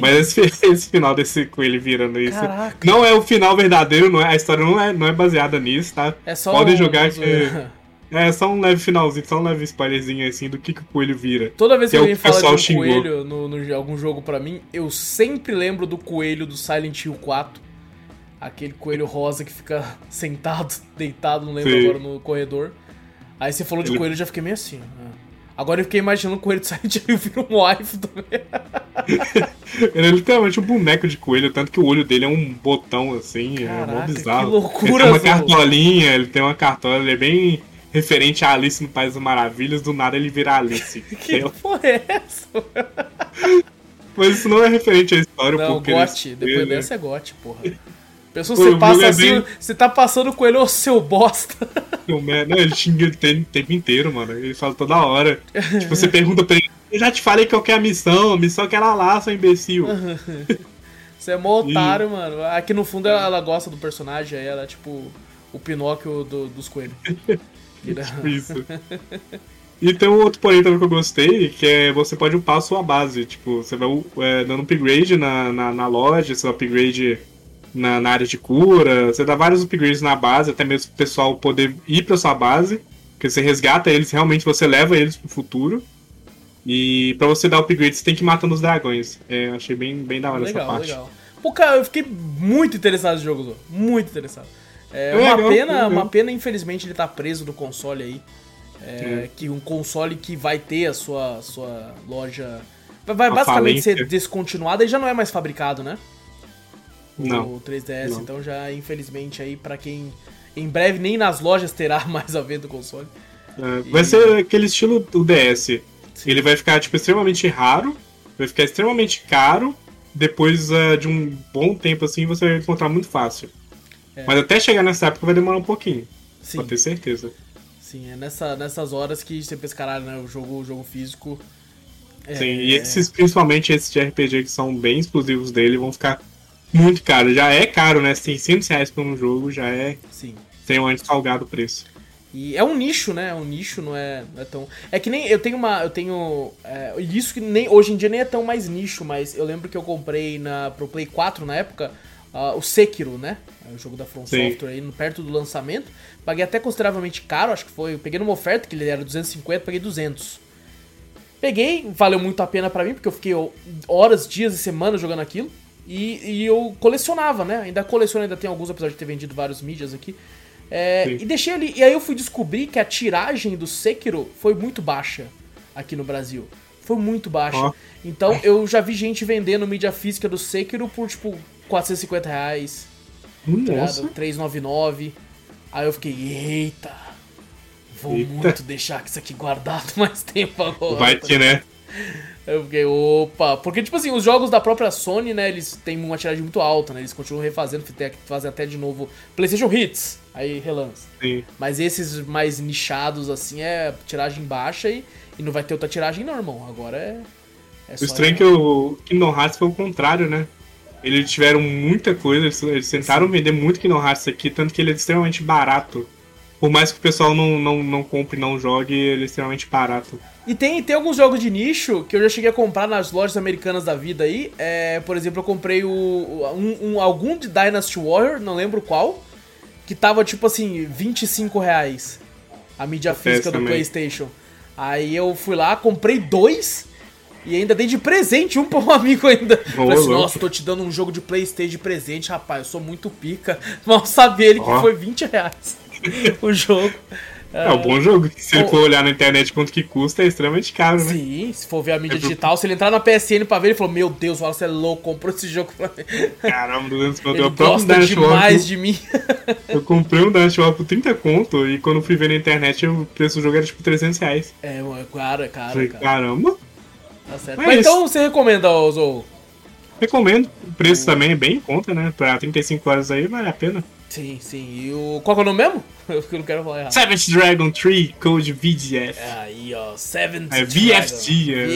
Mas esse, esse, final desse coelho virando isso. Caraca. Não é o final verdadeiro, não é, a história não é, não é baseada nisso, tá? É só Podem um... jogar que. É só um leve finalzinho, só um leve spoilerzinho assim do que, que o coelho vira. Toda vez que, que alguém fala de um xingou. coelho no, no, algum jogo pra mim, eu sempre lembro do coelho do Silent Hill 4. Aquele coelho rosa que fica sentado, deitado, não lembro Sim. agora, no corredor. Aí você falou de Ele... coelho, eu já fiquei meio assim. Né? Agora eu fiquei imaginando o coelho de Silent Hill vira um waifu também. ele é literalmente um boneco de coelho, tanto que o olho dele é um botão assim, Caraca, é mó bizarro. Que loucura, ele tem uma cartolinha, ele tem uma cartola, ele é bem referente a Alice no País das Maravilhas, do nada ele vira Alice. que porra é essa? Mas isso não é referente à história, não, porque. Gote, depois dessa é gote, porra. Pessoa, você passa assim, bem... você tá passando com ele, ô seu bosta. Não, ele xinga o tempo inteiro, mano. Ele fala toda hora. tipo, você pergunta pra ele, eu já te falei qual é a missão, a missão é aquela lá, seu imbecil. Você é mó otário, e... mano. Aqui no fundo ela, ela, gosta do personagem, aí ela é tipo o Pinóquio do, dos coelhos. tipo isso. E tem um outro porém também que eu gostei, que é você pode upar a sua base. Tipo, você vai é, dando upgrade na, na, na loja, seu upgrade na, na, área de cura, você dá vários upgrades na base, até mesmo o pessoal poder ir pra sua base, porque você resgata eles, realmente você leva eles pro futuro. E para você dar upgrade, você tem que ir matando os dragões. É, achei bem, bem da hora legal, essa parte. Legal. Pô, cara, eu fiquei muito interessado nesse jogo, muito interessado. É, é uma, legal, pena, legal. uma pena, infelizmente, ele tá preso no console aí. É, é. Que um console que vai ter a sua, sua loja. Vai basicamente falência. ser descontinuado e já não é mais fabricado, né? Não. O 3DS, não. então já infelizmente aí para quem em breve nem nas lojas terá mais a venda do console. É, e... Vai ser aquele estilo do DS. Sim. Ele vai ficar tipo extremamente raro, vai ficar extremamente caro. Depois uh, de um bom tempo assim, você vai encontrar muito fácil. É. Mas até chegar nessa época vai demorar um pouquinho. Sim. Pode ter certeza. Sim, é nessa, nessas horas que você pensa, caralho, né? O jogo, o jogo físico. É... Sim, e esses, principalmente esses de RPG que são bem exclusivos dele, vão ficar muito caro. Já é caro, né? 600 reais por um jogo já é. Sim. Tem um salgado o preço. E é um nicho, né? É um nicho, não é, não é tão. É que nem. Eu tenho uma. Eu tenho. É, isso que nem, hoje em dia nem é tão mais nicho, mas eu lembro que eu comprei na, pro Play 4 na época. Uh, o Sekiro, né? É o jogo da From Sim. Software aí, perto do lançamento. Paguei até consideravelmente caro, acho que foi. Eu peguei numa oferta que ele era 250, paguei 200. Peguei, valeu muito a pena para mim, porque eu fiquei horas, dias e semanas jogando aquilo. E, e, eu colecionava, né? Ainda coleciono, ainda tem alguns, apesar de ter vendido vários mídias aqui. É, e deixei ali. E aí eu fui descobrir que a tiragem do Sekiro foi muito baixa aqui no Brasil. Foi muito baixa. Ó. Então eu já vi gente vendendo mídia física do Sekiro por tipo 450 reais, tá? Nossa. 399. Aí eu fiquei, eita, vou Eita. muito deixar isso aqui guardado mais tempo agora. Vai que, né? Eu fiquei, opa. Porque, tipo assim, os jogos da própria Sony, né, eles têm uma tiragem muito alta, né? Eles continuam refazendo, tem que fazer até de novo PlayStation Hits. Aí relança. Sim. Mas esses mais nichados, assim, é tiragem baixa e, e não vai ter outra tiragem, não, irmão. Agora é. é O estranho é que o Kingdom Hearts foi o contrário, né? Eles tiveram muita coisa, eles, eles tentaram vender muito Kingdom Hearts aqui, tanto que ele é extremamente barato. Por mais que o pessoal não, não, não compre e não jogue, ele é extremamente barato. E tem, tem alguns jogos de nicho que eu já cheguei a comprar nas lojas americanas da vida aí. É, por exemplo, eu comprei o, um, um- algum de Dynasty Warrior, não lembro qual, que tava tipo assim, 25 reais. A mídia física do também. PlayStation. Aí eu fui lá, comprei dois e ainda dei de presente um pra um amigo ainda. Falei assim, nossa, tô te dando um jogo de PlayStation de presente, rapaz, eu sou muito pica. Mal saber ele que Ó. foi 20 reais o jogo. É, um bom jogo. Se ele for olhar na internet quanto que custa, é extremamente caro, né? Sim, se for ver a mídia É pro- digital, se ele entrar na PSN pra ver, ele falou: Meu Deus, o Wallace é louco, comprou esse jogo pra mim. Caramba, 200 conto. Ele Eu gosta demais de mim. Eu comprei um Dynasty Warrior por 30 conto e quando fui ver na internet o preço do jogo era tipo 300 reais. É, mano, cara, cara, Falei, cara. caramba, Tá certo. Mas Mas então você recomenda, Zou? Recomendo. O preço também é bem em conta, né? Pra 35 horas aí vale a pena. Sim, sim. E o. Qual que é o nome mesmo? Eu não quero falar errado. Seventh Dragon 3 Code VGF. Aí, ó, Seventh É Dragon. VFD, é.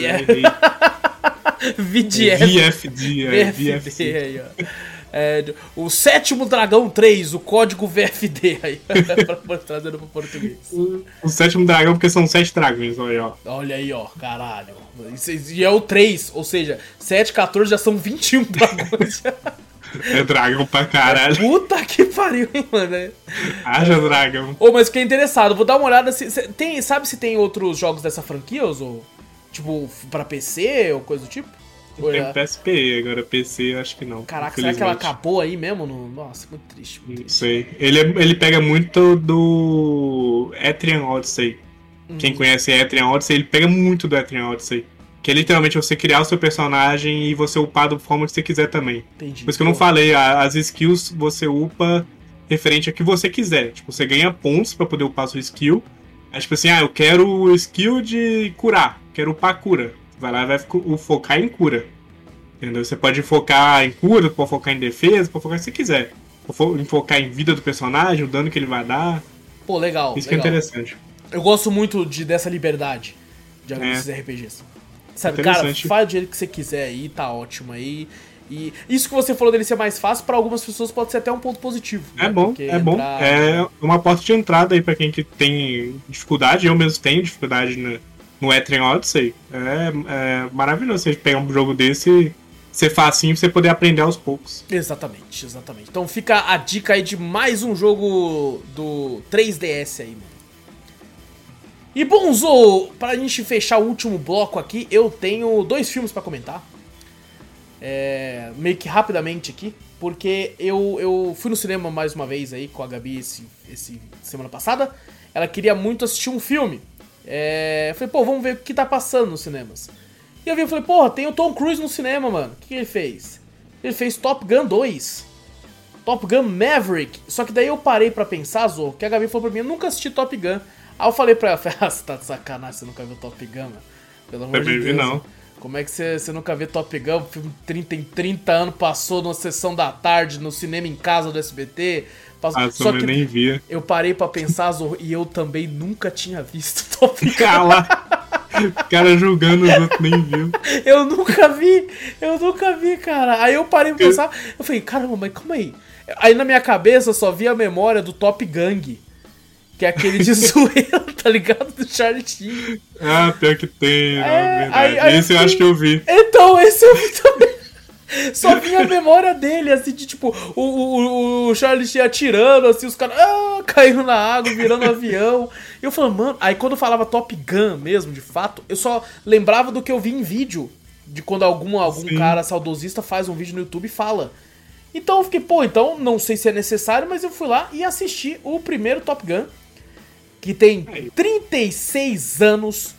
VFD, é VFD VFD. aí, ó. É, o sétimo dragão 3, o código VFD aí. trazendo pro português. O, o sétimo dragão, porque são sete dragões, olha aí, ó. Olha aí, ó, caralho. E é o 3, ou seja, 7, 14 já são 21 dragões. É dragão pra caralho. Puta que pariu, hein, mano. Haja dragão. Ô, mas fiquei interessado, vou dar uma olhada se, se- tem, sabe se tem outros jogos dessa franquia, ou tipo pra PC ou coisa do tipo? Ou Tem é- PSP, agora PC eu acho que não. Caraca, será que ela acabou aí mesmo? No... Nossa, muito triste. Muito triste. sei. Ele, é- ele pega muito do Etrian Odyssey. Uhum. Quem conhece Etrian Odyssey, ele pega muito do Etrian Odyssey. Que é literalmente você criar o seu personagem e você upar da forma que você quiser também. Entendi. Por isso que eu não falei, as skills você upa referente a que você quiser. Tipo, você ganha pontos pra poder upar sua skill. É tipo assim, ah, eu quero o skill de curar, quero upar cura. Vai lá e vai fo- focar em cura. Entendeu? Você pode focar em cura, pode focar em defesa, pode focar você quiser. Pode fo- focar em vida do personagem, o dano que ele vai dar. Pô, legal. Isso que é legal. interessante. Eu gosto muito de, dessa liberdade de É. desses RPGs. Sabe, cara, faz do jeito que você quiser aí, tá ótimo aí. E isso que você falou dele ser mais fácil, pra algumas pessoas pode ser até um ponto positivo. É né? bom, Porque é bom. entrar- É uma porta de entrada aí pra quem que tem dificuldade. Eu mesmo tenho dificuldade no, no Etrian Odyssey. É, é maravilhoso você pegar um jogo desse ser facinho pra você poder aprender aos poucos. Exatamente, exatamente. Então fica a dica aí de mais um jogo do 3DS aí, mano. E bom, Zou, pra gente fechar o último bloco aqui, eu tenho dois filmes pra comentar. É, meio que rapidamente aqui, porque eu, eu fui no cinema mais uma vez aí com a Gabi esse, esse semana passada. Ela queria muito assistir um filme. É, eu falei, pô, vamos ver o que tá passando nos cinemas. E eu vi e falei, porra, tem o Tom Cruise no cinema, mano. O que, que ele fez? Ele fez Top Gun 2. Top Gun Maverick. Só que daí eu parei pra pensar, Zo, que a Gabi falou pra mim, eu nunca assisti Top Gun. Aí eu falei pra ela, ah, você tá de sacanagem, você nunca viu Top Gun, mano. Pelo amor Também de vi, Deus. não. Como é que você, nunca vê Top Gun? O filme 30 em 30 anos passou numa sessão da tarde, no cinema em casa do SBT. Passou... Ah, Só que nem via. eu parei pra pensar, Zo, e eu também nunca tinha visto Top Gun. Cala! O cara julgando os outros nem viu. Eu nunca vi, eu nunca vi, cara. Aí eu parei pra pensar, eu falei, caramba, mas calma aí. Aí na minha cabeça só vi a memória do Top Gang. Que é aquele de zoeira, tá ligado? Do Charlie Sheen. Ah, pior que tem, não, É, verdade. aí- aí Esse eu acho que eu vi. Então, esse eu vi também. Só vinha a memória dele, assim, de tipo, o, o, o Charlie Sheen atirando, assim, os caras ah, caindo na água, virando avião. E eu falando, mano, aí quando eu falava Top Gun mesmo, de fato, eu só lembrava do que eu vi em vídeo. De quando algum, algum Sim. cara saudosista faz um vídeo no YouTube e fala. Então eu fiquei, pô, então não sei se é necessário, mas eu fui lá e assisti o primeiro Top Gun, que tem 36 anos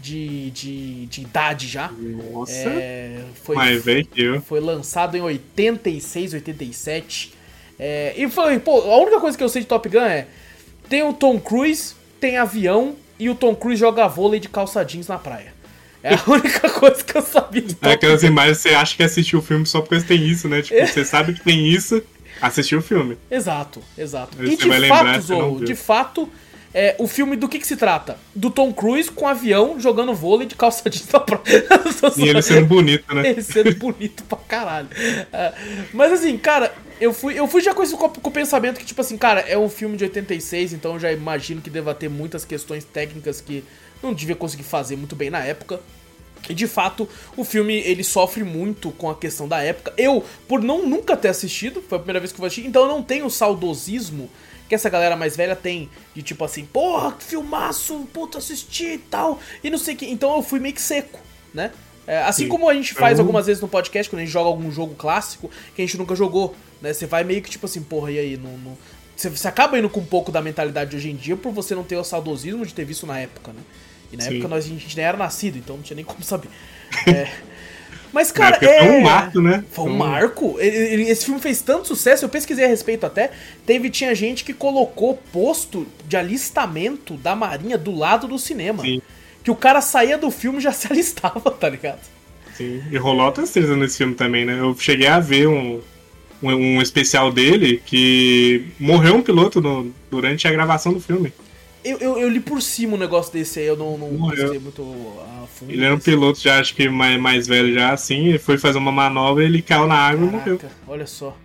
de, de, de idade já. Nossa. É, foi, mais velho que eu. foi lançado em 86, 87. É, e foi, pô, a única coisa que eu sei de Top Gun é: tem o Tom Cruise, tem avião e o Tom Cruise joga vôlei de calça jeans na praia. É a única coisa que eu sabia de É Top aquelas Gun. imagens que você acha que assistiu o filme só porque tem isso, né? Tipo, você sabe que tem isso, assistiu o filme. Exato, exato. Aí E você de fato, Zorro, de fato, é, o filme do que, que se trata? Do Tom Cruise com avião jogando vôlei de calça jeans na praia. E ele sendo bonito, né? Ele sendo bonito pra caralho. É, mas assim, cara, eu fui, eu fui já com, esse, com, o pensamento que, tipo assim, cara, é um filme de 86, então eu já imagino que deva ter muitas questões técnicas que não devia conseguir fazer muito bem na época. E de fato, o filme ele sofre muito com a questão da época. Eu, por não nunca ter assistido, foi a primeira vez que eu vou assistir, então eu não tenho saudosismo que essa galera mais velha tem. De tipo assim, porra, que filmaço, puta, assisti e tal. E não sei o que. Então eu fui meio que seco, né? É, assim Sim. como a gente faz Então- algumas vezes no podcast, quando a gente joga algum jogo clássico que a gente nunca jogou, né? Você vai meio que tipo assim, porra, e aí? Não, não- Você, você acaba indo com um pouco da mentalidade de hoje em dia por você não ter o saudosismo de ter visto na época, né? E na Sim. época nós, a gente nem era nascido, então não tinha nem como saber. É. Mas, cara, é... foi um marco, né? Foi um Então, marco. Esse filme fez tanto sucesso, eu pesquisei a respeito até. Teve, tinha gente que colocou posto de alistamento da Marinha do lado do cinema. Sim. Que o cara saía do filme e já se alistava, tá ligado? Sim. E rolou outras coisas nesse filme também, né? Eu cheguei a ver um, um, um especial dele que morreu um piloto no- durante a gravação do filme. Eu, eu, eu li por cima um negócio desse aí, eu não, não Morreu. muito a fundo. Ele era um piloto já, acho que mais, mais velho já, assim, ele foi fazer uma manobra, ele caiu na água e morreu. Caraca, olha só.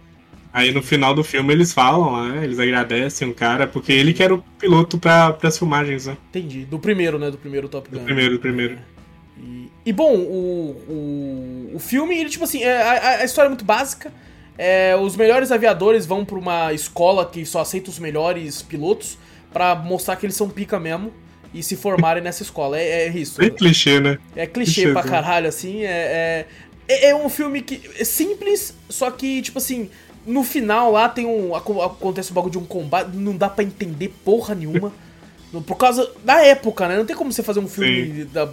Aí no final do filme eles falam lá, eles agradecem o cara, porque ele que era o piloto pra, pras filmagens, né? Entendi. Do primeiro, né? Do primeiro Top Gun. Do primeiro, do primeiro. E, e, bom, o, o, o filme, ele, tipo assim, é, a, a história é muito básica. É, os melhores aviadores vão pra uma escola que só aceita os melhores pilotos pra mostrar que eles são pica mesmo e se formarem nessa escola. É, é isso. Bem clichê, né? É clichê clichê, pra né? caralho, assim. É, é, é- um filme que é simples, só que, tipo assim, no final lá tem um. aco- Acontece um bagulho de um combate, não dá pra entender porra nenhuma. Por causa da época, né? Não tem como você fazer um filme da,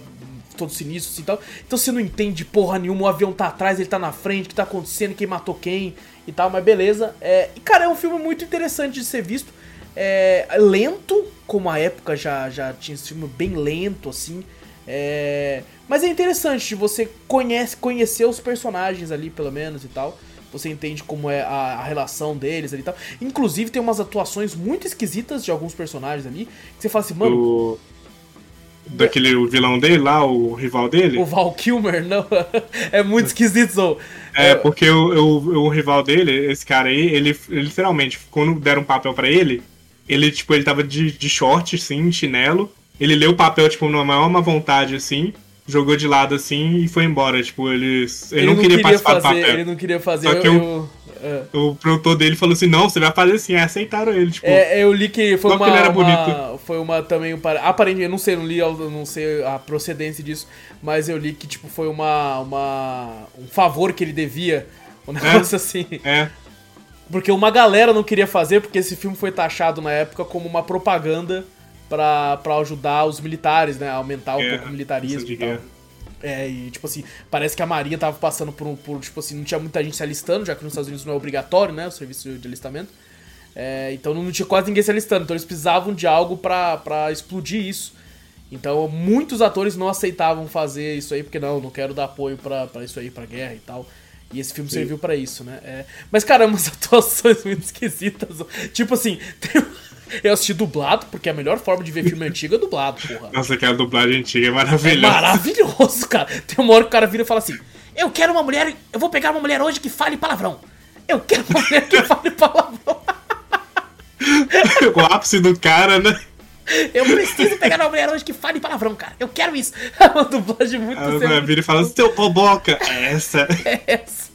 todo sinistro assim e tal. Então você não entende porra nenhuma, o avião tá atrás, ele tá na frente, o que tá acontecendo, quem matou quem e tal, mas beleza. É, e cara, é um filme muito interessante de ser visto. É, lento, como a época já, já tinha esse filme bem lento, assim. É, mas é interessante, você conhece, conhecer os personagens ali, pelo menos, e tal. Você entende como é a, a relação deles ali e tal. Inclusive, tem umas atuações muito esquisitas de alguns personagens ali. Que você fala assim, mano, Do, daquele o vilão dele lá, o rival dele. o Val Kilmer, não. é muito esquisito, Zou. É, porque o, o, o rival dele, esse cara aí, ele, ele literalmente, quando deram um papel pra ele, ele, tipo, ele tava de, de short, assim, chinelo. Ele leu o papel, tipo, numa maior má vontade, assim, jogou de lado, assim, e foi embora. Tipo, ele, ele, não, queria, participar fazer, do papel. ele não queria fazer. Só que eu- eu- é. O produtor dele falou assim, não, você vai fazer assim, aí aceitaram ele, tipo... É, eu li que foi uma, que ele era uma- foi uma também um para- aparentemente, eu não sei, não li, não sei a procedência disso, mas eu li que tipo foi uma, uma um favor que ele devia, um negócio assim, É, porque uma galera não queria fazer porque esse filme foi taxado na época como uma propaganda pra, pra ajudar os militares, né, a aumentar um É, pouco o militarismo e tal. guerra. É, e tipo assim, parece que a Marinha tava passando por, um- por, tipo assim, não tinha muita gente se alistando, já que nos Estados Unidos não é obrigatório, né, o serviço de alistamento. É, então não tinha quase ninguém se alistando, então eles precisavam de algo pra, pra explodir isso. Então muitos atores não aceitavam fazer isso aí, porque não, não quero dar apoio pra isso aí, pra guerra e tal. E esse filme Sim. serviu pra isso, né? É, mas, cara, umas atuações muito esquisitas. Tipo assim, tem- eu assisti dublado, porque a melhor forma de ver filme antigo é dublado, porra. Nossa, aquela dublagem antiga é É maravilhosa. maravilhoso, cara. Tem uma hora que o cara vira e fala assim: Eu quero uma mulher, eu vou pegar uma mulher hoje que fale palavrão. Eu quero uma mulher que fale palavrão. o ápice do cara, né? Eu preciso pegar uma mulher hoje que fale palavrão, cara. Eu quero isso. É uma dublagem muito Ela sem- vira e fala, seu boboca, é essa. é essa.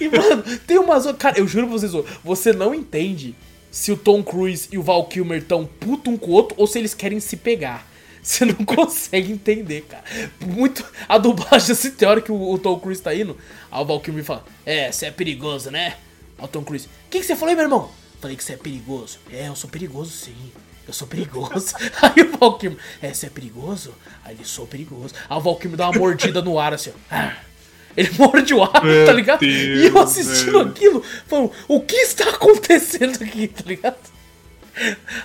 E, mano, tem umas. Cara, eu juro pra vocês, você não entende se o Tom Cruise e o Val Kilmer estão puto um com o outro ou se eles querem se pegar. Você não consegue entender, cara. Muito. A dublagem, assim, tem hora que o, o Tom Cruise tá indo, aí o Val Kilmer fala: É, você é perigoso, né? Aí o Tom Cruise: O que, que você falou aí, meu irmão? Falei que você é perigoso. É, eu sou perigoso sim. Eu sou perigoso. Aí o Valkyrie, é, você é perigoso? Aí ele, sou perigoso. Aí o Valkyrie dá uma mordida no ar assim, ó. Ah. Ele morde o ar, Meu tá ligado? Deus, e eu assistindo velho. aquilo, falando, o que está acontecendo aqui, tá ligado?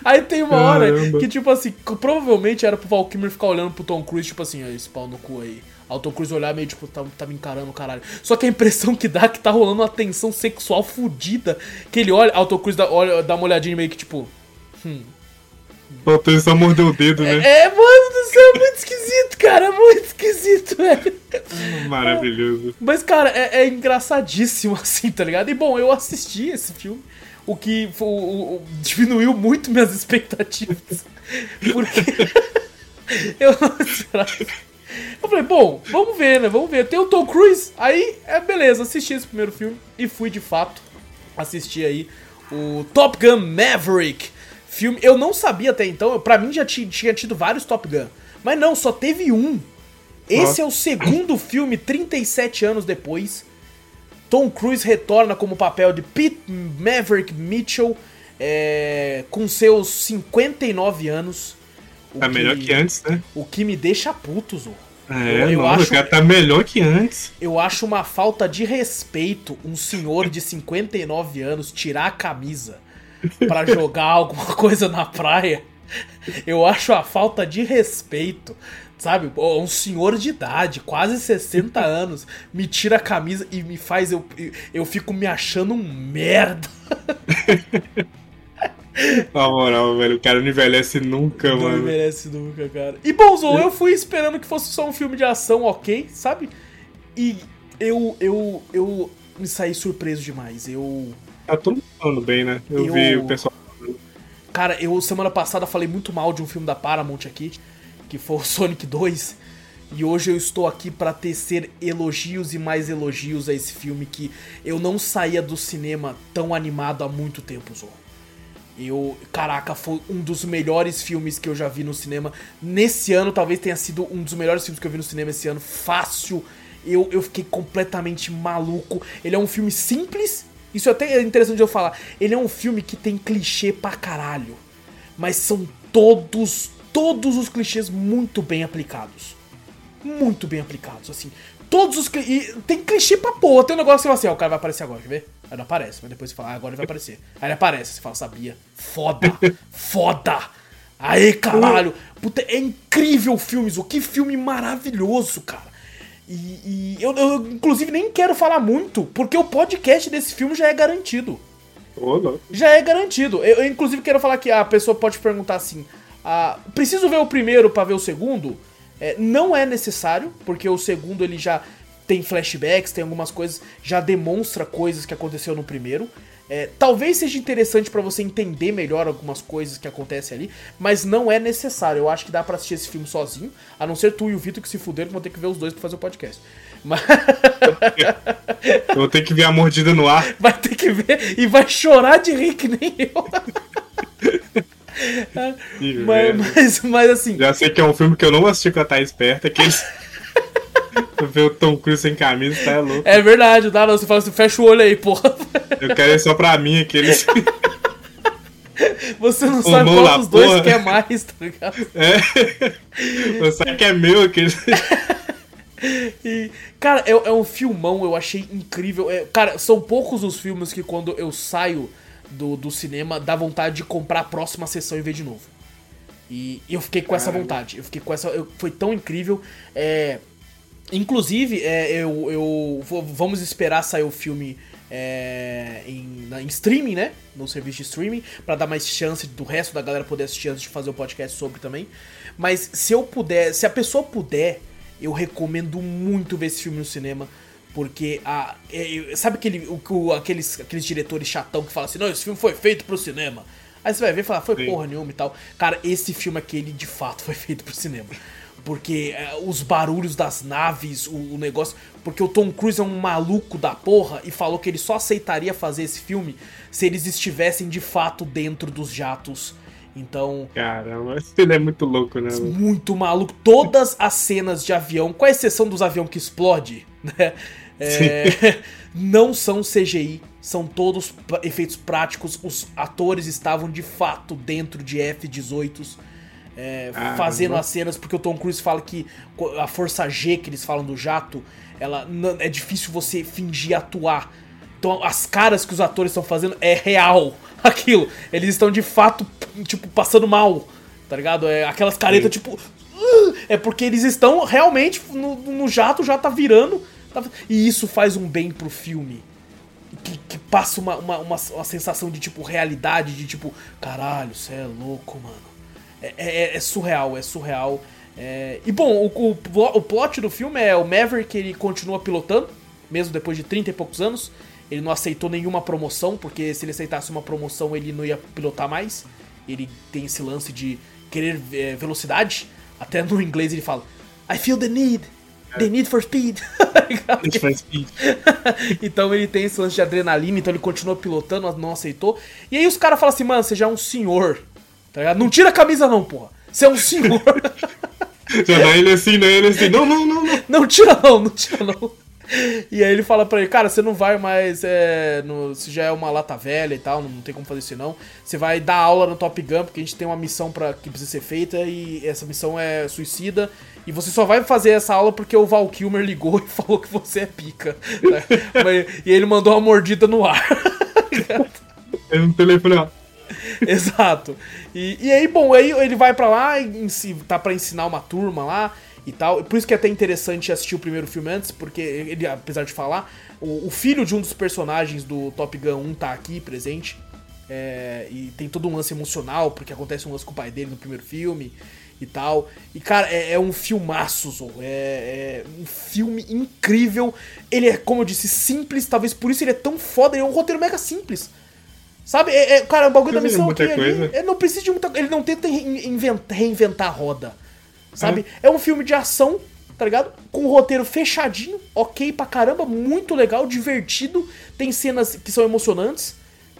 Aí tem uma hora Caramba. que, tipo assim, provavelmente era pro Val Kilmer ficar olhando pro Tom Cruise, tipo assim, esse pau no cu aí. Aí o Tom Cruise olhar meio, tipo, tá, tá me encarando, caralho. Só que a impressão que dá é que tá rolando uma tensão sexual fodida. Que ele olha, aí o Tom Cruise dá, olha, dá uma olhadinha meio que, tipo... Faltou ele só morder o dedo, né? É, mano do céu, é muito esquisito, cara, é muito esquisito, velho. Maravilhoso. Mas, cara, é, é engraçadíssimo, assim, tá ligado? E, bom, eu assisti esse filme, o que o- o- diminuiu muito minhas expectativas. Porque eu não esperava. Eu falei, bom, vamos ver, né? Vamos ver. Tem o Tom Cruise, aí é beleza, assisti esse primeiro filme e fui de fato assistir aí o Top Gun Maverick. Filme, eu não sabia até então, pra mim já ti- tinha tido vários Top Gun, mas não, só teve um. Esse é o segundo filme, 37 anos depois. Tom Cruise retorna como o papel de Pete Maverick Mitchell é, com seus 59 anos. Tá melhor que antes, né? O que me deixa puto, Zô. É, Eu- eu não, acho- o cara tá melhor que antes. Eu acho uma falta de respeito um senhor de 59 anos tirar a camisa pra jogar alguma coisa na praia. Eu acho a falta de respeito. Sabe, um senhor de idade, quase 60 anos, me tira a camisa e me faz. Eu, eu fico me achando um merda. Na moral, velho, o cara não envelhece nunca, Não mano. merece nunca, cara. E bom, Zou, eu fui esperando que fosse só um filme de ação, ok, sabe? E eu, eu, eu me saí surpreso demais. Eu. Tá todo mundo falando bem, né? Eu, Eu- vi o pessoal. Cara, eu semana passada falei muito mal de um filme da Paramount aqui, que foi o Sonic 2. E hoje eu estou aqui pra tecer elogios e mais elogios a esse filme que eu não saía do cinema tão animado há muito tempo, Zou. Eu, caraca, foi um dos melhores filmes que eu já vi no cinema. Nesse ano, talvez tenha sido um dos melhores filmes que eu vi no cinema esse ano. Fácil. Eu, eu fiquei completamente maluco. Ele é um filme simples. Isso até é interessante de eu falar. Ele é um filme que tem clichê pra caralho. Mas são todos, todos os clichês muito bem aplicados. Muito bem aplicados, assim. Todos os clichês. Tem clichê pra porra. Tem um negócio que você fala assim, ó, o cara vai aparecer agora, quer ver? Aí não aparece, mas depois você fala, ah, agora ele vai aparecer. Aí ele aparece, você fala, sabia. Foda! Foda! Aê, caralho! Puta, é incrível o filme, Zo. Que filme maravilhoso, cara. E, e eu, eu, inclusive, nem quero falar muito, porque o podcast desse filme já é garantido louco. já é garantido. Eu, eu, inclusive quero falar que a pessoa pode perguntar assim: ah, preciso ver o primeiro pra ver o segundo? É, não é necessário, porque o segundo ele já tem flashbacks, tem algumas coisas, já demonstra coisas que aconteceu no primeiro. É, talvez seja interessante pra você entender melhor algumas coisas que acontecem ali, mas não é necessário. Eu acho que dá pra assistir esse filme sozinho, a não ser tu e o Vitor que se fuderam, que vão ter que ver os dois pra fazer o podcast. Mas Eu vou ter que ver a mordida no ar. vai ter que ver e vai chorar de rir que nem eu. Mas, mas, mas assim, Já sei que é um filme que eu não vou assistir com a Thaís perto. Aqueles. ver o Tom Cruise sem camisa, tá louco. é verdade, dá não. Você fala assim, fecha o olho aí, porra. Eu quero ir só pra mim, aqueles. Você não Ô, sabe qual dos dois porra. quer mais, tá ligado? É. Você sabe que é meu, aqueles. E, cara, é, é um filmão, eu achei incrível. É, cara, são poucos os filmes que quando eu saio do, do cinema dá vontade de comprar a próxima sessão e ver de novo. E, eu fiquei com essa Caramba. vontade. Eu fiquei com essa. eu- foi tão incrível. É, inclusive, é, eu, eu vamos esperar sair o filme é, em, na- em streaming, né? No serviço de streaming, pra dar mais chance do resto da galera poder assistir antes de fazer o podcast sobre também. Mas se eu puder, se a pessoa puder, eu recomendo muito ver esse filme no cinema. Porque a. é, é, sabe aquele, o, o- aqueles, aqueles diretores chatão que falam assim, não, esse filme foi feito pro cinema. Aí você vai ver e falar, foi Sim. porra nenhuma e tal. Cara, esse filme aqui, ele de fato foi feito pro cinema. Porque é, os barulhos das naves, o, o negócio. Porque o Tom Cruise é um maluco da porra e falou que ele só aceitaria fazer esse filme se eles estivessem de fato dentro dos jatos. Então, Caramba, ele é muito louco, né? mano? muito maluco. Todas as cenas de avião, com exceção dos aviões que explode, né? é, não são CGI. são todos efeitos práticos. Os atores estavam de fato dentro de F-18s. É, Caramba. fazendo as cenas, porque o Tom Cruise fala que a força G que eles falam do jato, ela não- é difícil você fingir atuar. Então as caras que os atores estão fazendo é real aquilo. Eles estão de fato, tipo, passando mal, tá ligado? É aquelas caretas, Sim. tipo. "Uh", É porque eles estão realmente no, no jato, já tá virando. tá- e isso faz um bem pro filme. Que, que passa uma, uma, uma, uma sensação de, tipo, realidade, de tipo, caralho, você é louco, mano. É, é- é surreal, é surreal. É, E bom, o, o, o plot do filme é o Maverick, ele continua pilotando, mesmo depois de 30 e poucos anos. Ele não aceitou nenhuma promoção, porque se ele aceitasse uma promoção, ele não ia pilotar mais. Ele tem esse lance de querer é, velocidade. Até no inglês ele fala: I feel the need, the need for speed. Need for Speed. então ele tem esse lance de adrenalina, então ele continua pilotando, não aceitou. E aí os caras falam assim, mano, você já é um senhor. Tá ligado? Não tira a camisa não, porra. Você é um senhor. Já dá ele assim, né? Ele assim, não, não, não, não. não tira não, não tira não. E aí ele fala pra ele, cara, você não vai mais. É, no, você já é uma lata velha e tal, não tem como fazer isso não. Você vai dar aula no Top Gun, porque a gente tem uma missão pra, que precisa ser feita e essa missão é suicida. E você só vai fazer essa aula porque o Val Kilmer ligou e falou que você é pica. Mas- e ele mandou uma mordida no ar. Ele no telefone, ó. Exato. E, e aí, bom, aí ele vai pra lá, e tá pra ensinar uma turma lá e tal. Por isso que é até interessante assistir o primeiro filme antes, porque ele, apesar de falar, o, o filho de um dos personagens do Top Gun 1 tá aqui presente. É, e tem todo um lance emocional, porque acontece um lance com o pai dele no primeiro filme e tal. E, cara, é, é um filmaço, Zou. É, é um filme incrível. Ele é, como eu disse, simples, talvez por isso ele é tão foda. Ele é um roteiro mega simples. Sabe? É, é- cara, o bagulho da missão aqui, ele não precisa de muita Ele não tenta re- invent- reinventar a roda. Sabe? É. um filme de ação, tá ligado? Com um roteiro fechadinho, ok pra caramba, muito legal, divertido. Tem cenas que são emocionantes,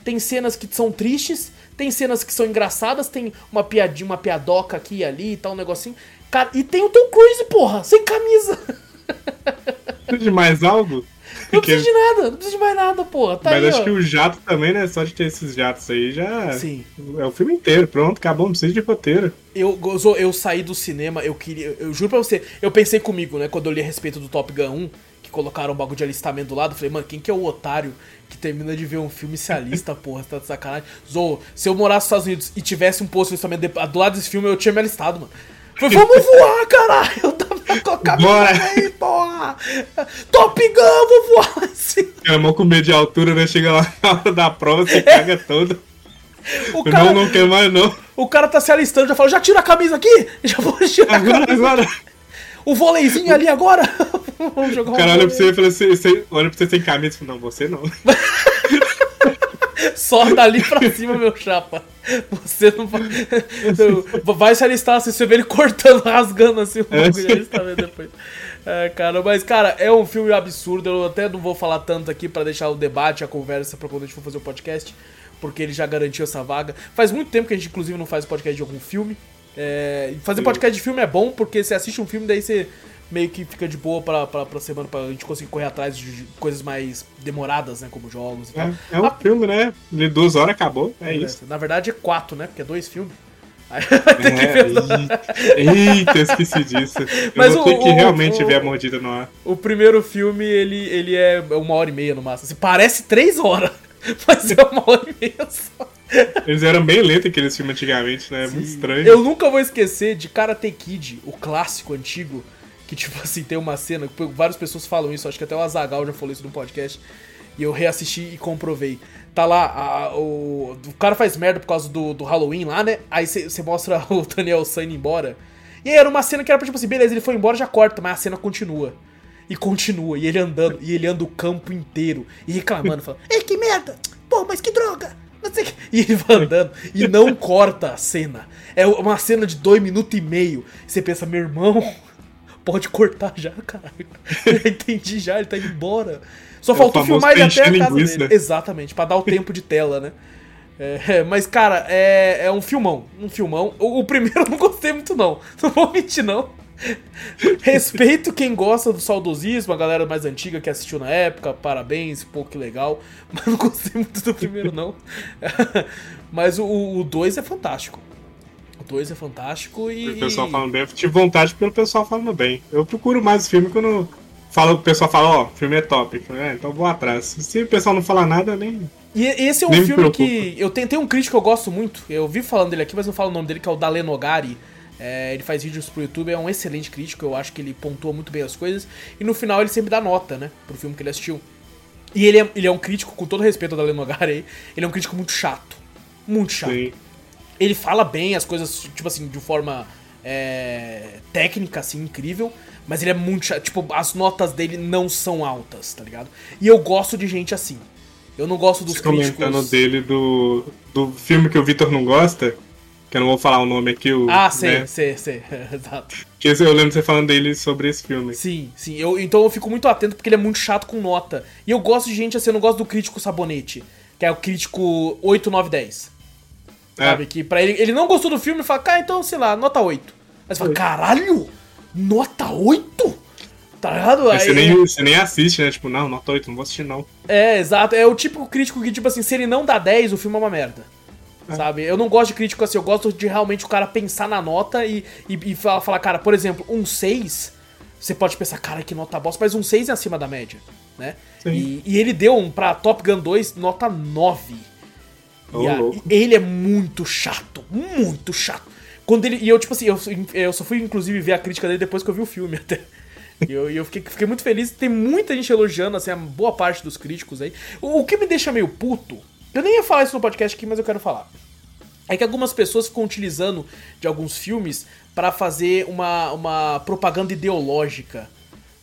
tem cenas que são tristes, tem cenas que são engraçadas, tem uma piadinha, uma piadoca aqui e ali e tal, um negocinho. Cara, e tem o Tom Cruise, porra, sem camisa. Precisa de mais algo? Não precisa de nada, não precisa de mais nada, porra. Tá Mas aí, acho ó. que o jato também, né? Só de ter esses jatos aí já. Sim. É o filme inteiro, pronto, acabou, não precisa de roteiro. Eu, Gozo, eu saí do cinema, eu queria. Eu juro pra você, eu pensei comigo, né, quando eu li a respeito do Top Gun 1, que colocaram um bagulho de alistamento do lado, eu falei, mano, quem que é o otário que termina de ver um filme e se alista, porra, você tá de sacanagem? Zou, se eu morasse nos Estados Unidos e tivesse um posto de alistamento do lado desse filme, eu tinha me alistado, mano. Vamos voar, caralho! Eu tava com a camisa Bora. aí, porra! Top Gun, vou voar assim. Aquela mão com medo de altura, né? Chega lá na hora da prova, você caga todo. O cara, Não, não quer mais, não. o cara tá se alistando, já falou, já tira a camisa aqui! Já vou tirar a Agora, camisa. agora. O voleizinho ali agora! Vamos jogar O cara um olha pra você e fala assim, olha pra você sem camisa não, você não. Só dali pra cima, meu chapa. Você não vai. Vai se alistar assim, você vê ele cortando, rasgando assim o É. bagulho. Aí você tá vendo depois. É, cara, mas, cara, é um filme absurdo. Eu até não vou falar tanto aqui pra deixar o debate, a conversa pra quando a gente for fazer o podcast. Porque ele já garantiu essa vaga. Faz muito tempo que a gente, inclusive, não faz podcast de algum filme. É, fazer podcast de filme é bom, porque você assiste um filme, daí você meio que fica de boa pra, pra, pra semana, pra gente conseguir correr atrás de coisas mais demoradas, né? Como jogos e tal. É, é um filme, né? De duas horas acabou, é É, isso. Na verdade é quatro, né? Porque é dois filmes. Aí vai ter que É, ver. eita, esqueci disso. Eu Mas vou o- ter que o- realmente o- ver a mordida no ar. O primeiro filme, ele, ele é uma hora e meia no máximo. Assim, parece três horas, mas é uma hora e meia só. Eles eram bem lentos aqueles filmes antigamente, né? Muito estranho. Eu nunca vou esquecer de Karate Kid, o clássico antigo, que tipo assim, tem uma cena, várias pessoas falam isso, acho que até o Azagal já falou isso no podcast, e eu reassisti e comprovei. Tá lá, a- o, o cara faz merda por causa do, do Halloween lá, né? Aí você mostra o Daniel San indo embora. E aí era uma cena que era pra, tipo assim, beleza, ele foi embora, já corta, mas a cena continua. E continua, e ele andando, e ele anda o campo inteiro, e reclamando, falando, Ei, que merda! Pô, mas que droga! Não sei. E ele vai andando, e não corta a cena. É uma cena de dois minutos e meio. Você pensa, meu irmão, pode cortar já, caralho. Eu entendi já, ele tá indo embora. Só É faltou filmar ele até a casa dele. Exatamente, pra dar o tempo de tela, né? É, mas, cara, é, é um filmão. Um filmão. O, o primeiro eu não gostei muito, não. Não vou mentir, não. Respeito quem gosta do saudosismo, a galera mais antiga que assistiu na época, parabéns, pô, que legal. Mas não gostei muito do primeiro, não. Mas o 2 é fantástico. O 2 é fantástico e. O pessoal falando bem, eu tive vontade pelo pessoal falando bem. Eu procuro mais filme quando fala, o pessoal fala, ó, oh, filme é top. É, então vou atrás. Se o pessoal não falar nada, nem. E esse é um filme que. Eu tenho, tem um crítico que eu gosto muito. Eu vi falando dele aqui, mas não falo o nome dele, que é o Dalen Nogari. É, ele faz vídeos pro YouTube, é um excelente crítico, eu acho que ele pontua muito bem as coisas. E no final ele sempre dá nota, né? Pro filme que ele assistiu. E ele é, ele é um crítico, com todo respeito ao Dalen Nogari, ele é um crítico muito chato. Muito chato. Sim. Ele fala bem as coisas, tipo assim, de forma é, técnica, assim, incrível. Mas ele é muito chato. Tipo, as notas dele não são altas, tá ligado? E eu gosto de gente assim. Eu não gosto dos Você críticos... comentando dele do, do filme que o Vitor não gosta, que eu não vou falar o nome aqui. O, ah, sei, né? sei, sei. Exato. Que eu lembro você falando dele sobre esse filme. Sim, sim. Eu, então eu fico muito atento porque ele é muito chato com nota. E eu gosto de gente assim, eu não gosto do crítico sabonete, que é o crítico 8, 9, 10. É. Sabe? Que pra ele, ele não gostou do filme e fala, cara, então, sei lá, nota 8. Aí você fala, caralho, nota 8? Tá ligado? Aí, você, nem, você nem assiste, né? Tipo, não, nota 8, não vou assistir não. É, exato. É o típico crítico que, tipo assim, se ele não dá 10, o filme é uma merda. É. Sabe? Eu não gosto de crítico assim, eu gosto de realmente o cara pensar na nota e, e, e falar, falar, cara, por exemplo, um 6, você pode pensar, cara, que nota bosta, mas um 6 é acima da média, né? E, e, ele deu um pra Top Gun 2 nota 9. Oh, e a, ele é muito chato, muito chato. Quando ele. E eu, tipo assim, eu, eu só fui inclusive ver a crítica dele depois que eu vi o filme até. E eu, eu fiquei, fiquei, muito feliz. Tem muita gente elogiando, assim, a boa parte dos críticos aí. O, o, que me deixa meio puto, eu nem ia falar isso no podcast aqui, mas eu quero falar. É que algumas pessoas ficam utilizando de alguns filmes para fazer uma, uma propaganda ideológica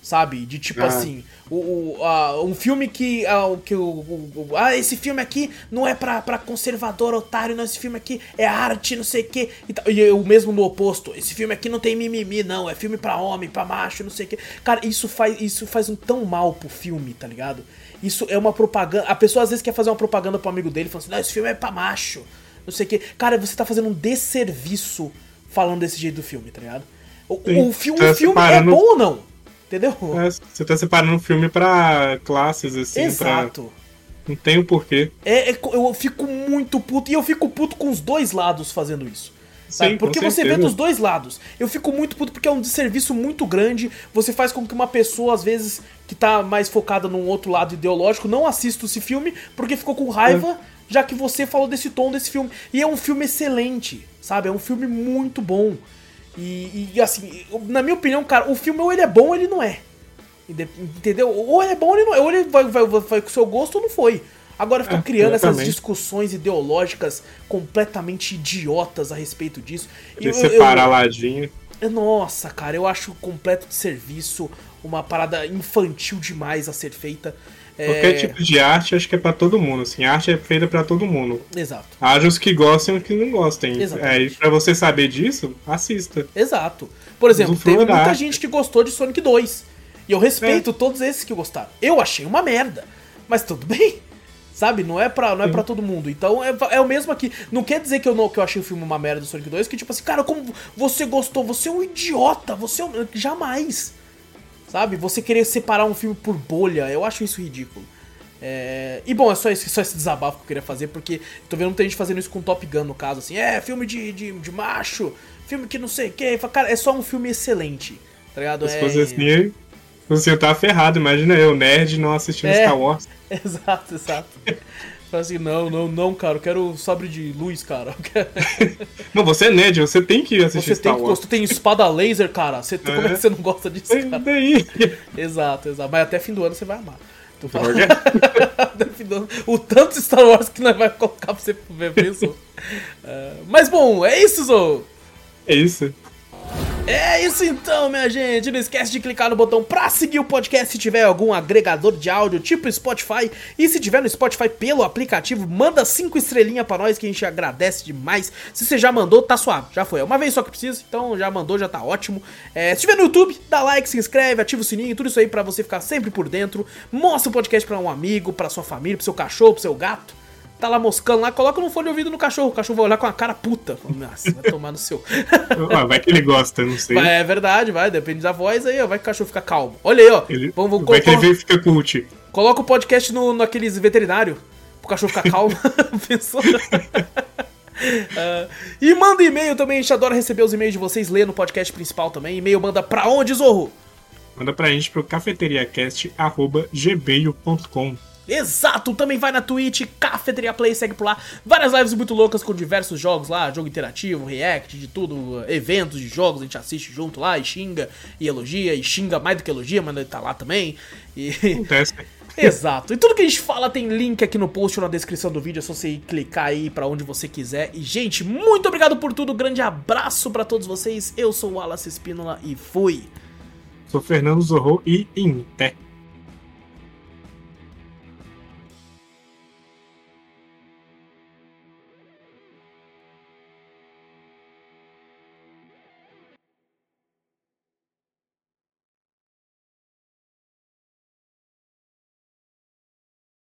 sabe? De tipo ah. assim, o, o uh, um filme que, uh, que o, o, ah, esse filme aqui não é pra, pra conservador, otário, não, esse filme aqui é arte, não sei o que. E, e o mesmo no oposto, esse filme aqui não tem mimimi, não, é filme pra homem, pra macho, não sei o que. Cara, isso faz, isso faz um tão mal pro filme, tá ligado? Isso é uma propaganda. A pessoa às vezes quer fazer uma propaganda pro amigo dele, falando assim, não, esse filme é pra macho, não sei o que. Cara, você tá fazendo um desserviço falando desse jeito do filme, tá ligado? O, o filme, tá o filme é bom ou não? Entendeu? É, você tá separando o filme pra classes, assim, Exato. Pra... Não tem o porquê. É, é, eu fico muito puto. E eu fico puto com os dois lados fazendo isso. Sim, porque você vê dos dois lados. Eu fico muito puto porque é um desserviço muito grande. Você faz com que uma pessoa, às vezes, que tá mais focada num outro lado ideológico, não assista esse filme porque ficou com raiva, é. já que você falou desse tom desse filme. E é um filme excelente, sabe? É um filme muito bom. E, e, assim, na minha opinião, cara, o filme ou ele é bom ou ele não é. Entendeu? Ou ele é bom ou ele não é. Ou ele vai, vai, vai com o seu gosto ou não foi. Agora ficar é, criando essas discussões ideológicas completamente idiotas a respeito disso. E eu, separar eu, ladinho. Nossa, cara, eu acho completo de serviço, uma parada infantil demais a ser feita. Qualquer é... tipo de arte acho que é para todo mundo, assim, arte é feita para todo mundo. Exato. Haja os que gostem e os que não gostem. Exatamente. É, e pra você saber disso, assista. Exato. Por exemplo, teve muita arte. gente que gostou de Sonic 2. E eu respeito é. todos esses que gostaram. Eu achei uma merda. Mas tudo bem. Sabe? Não é pra, não é pra todo mundo. Então é, é o mesmo aqui. Não quer dizer que eu, não, que eu achei o filme uma merda do Sonic 2, que tipo assim, cara, como você gostou? Você é um idiota. Você é um... Jamais. Sabe? Você querer separar um filme por bolha, eu acho isso ridículo. É... E bom, é só esse, só esse desabafo que eu queria fazer, porque tô vendo muita gente fazendo isso com Top Gun, no caso, assim, é, filme de, de, de macho, filme que não sei o que. Cara, é só um filme excelente, tá ligado? Se é... fosse assim, você tá ferrado, imagina eu, nerd, não assistindo é... Star Wars. Exato, exato. Fala assim, não, não, não, cara, eu quero sabre de luz, cara. não, você é nerd, você tem que assistir você Star tem, Wars. Você tem espada laser, cara. Você, é. Como é que você não gosta disso, cara? Daí. Exato, exato. Mas até fim do ano você vai amar. Tu fala... o tanto Star Wars que nós vai colocar pra você ver, pensou. uh, mas bom, é isso, Zou. É isso. É isso então, minha gente. Não esquece de clicar no botão pra seguir o podcast se tiver algum agregador de áudio, tipo Spotify. E se tiver no Spotify pelo aplicativo, manda cinco estrelinhas pra nós que a gente agradece demais. Se você já mandou, tá suave. Já foi. É uma vez só que precisa, então já mandou, já tá ótimo. É, se tiver no YouTube, dá like, se inscreve, ativa o sininho, tudo isso aí pra você ficar sempre por dentro. Mostra o podcast pra um amigo, pra sua família, pro seu cachorro, pro seu gato tá lá moscando lá, coloca no fone de ouvido no cachorro. O cachorro vai olhar com a cara puta. Nossa, vai tomar no seu. Ah, vai que ele gosta, não sei. Vai, é verdade, vai, depende da voz aí, ó. Vai que o cachorro fica calmo. Olha aí, ó. Ele, vamos, vamos vai que ele fica cult. coloca o podcast no, naqueles veterinário. Pro cachorro ficar calmo. Pensou? Ah, e manda e-mail também, a gente adora receber os e-mails de vocês, ler no podcast principal também. E-mail manda pra onde, Zorro? Manda pra gente pro cafeteriacast.gmail.com. Exato, também vai na Twitch, Cafeteria Play, segue por lá. Várias lives muito loucas com diversos jogos lá, jogo interativo, react, de tudo, eventos de jogos, a gente assiste junto lá e xinga e elogia, e xinga mais do que elogia, mas ele tá lá também. E... Acontece. Exato. E tudo que a gente fala tem link aqui no post ou na descrição do vídeo, é só você clicar aí pra onde você quiser. E, gente, muito obrigado por tudo, grande abraço pra todos vocês. Eu sou o Wallace Espínola e fui. Sou Fernando Zorro e em pé.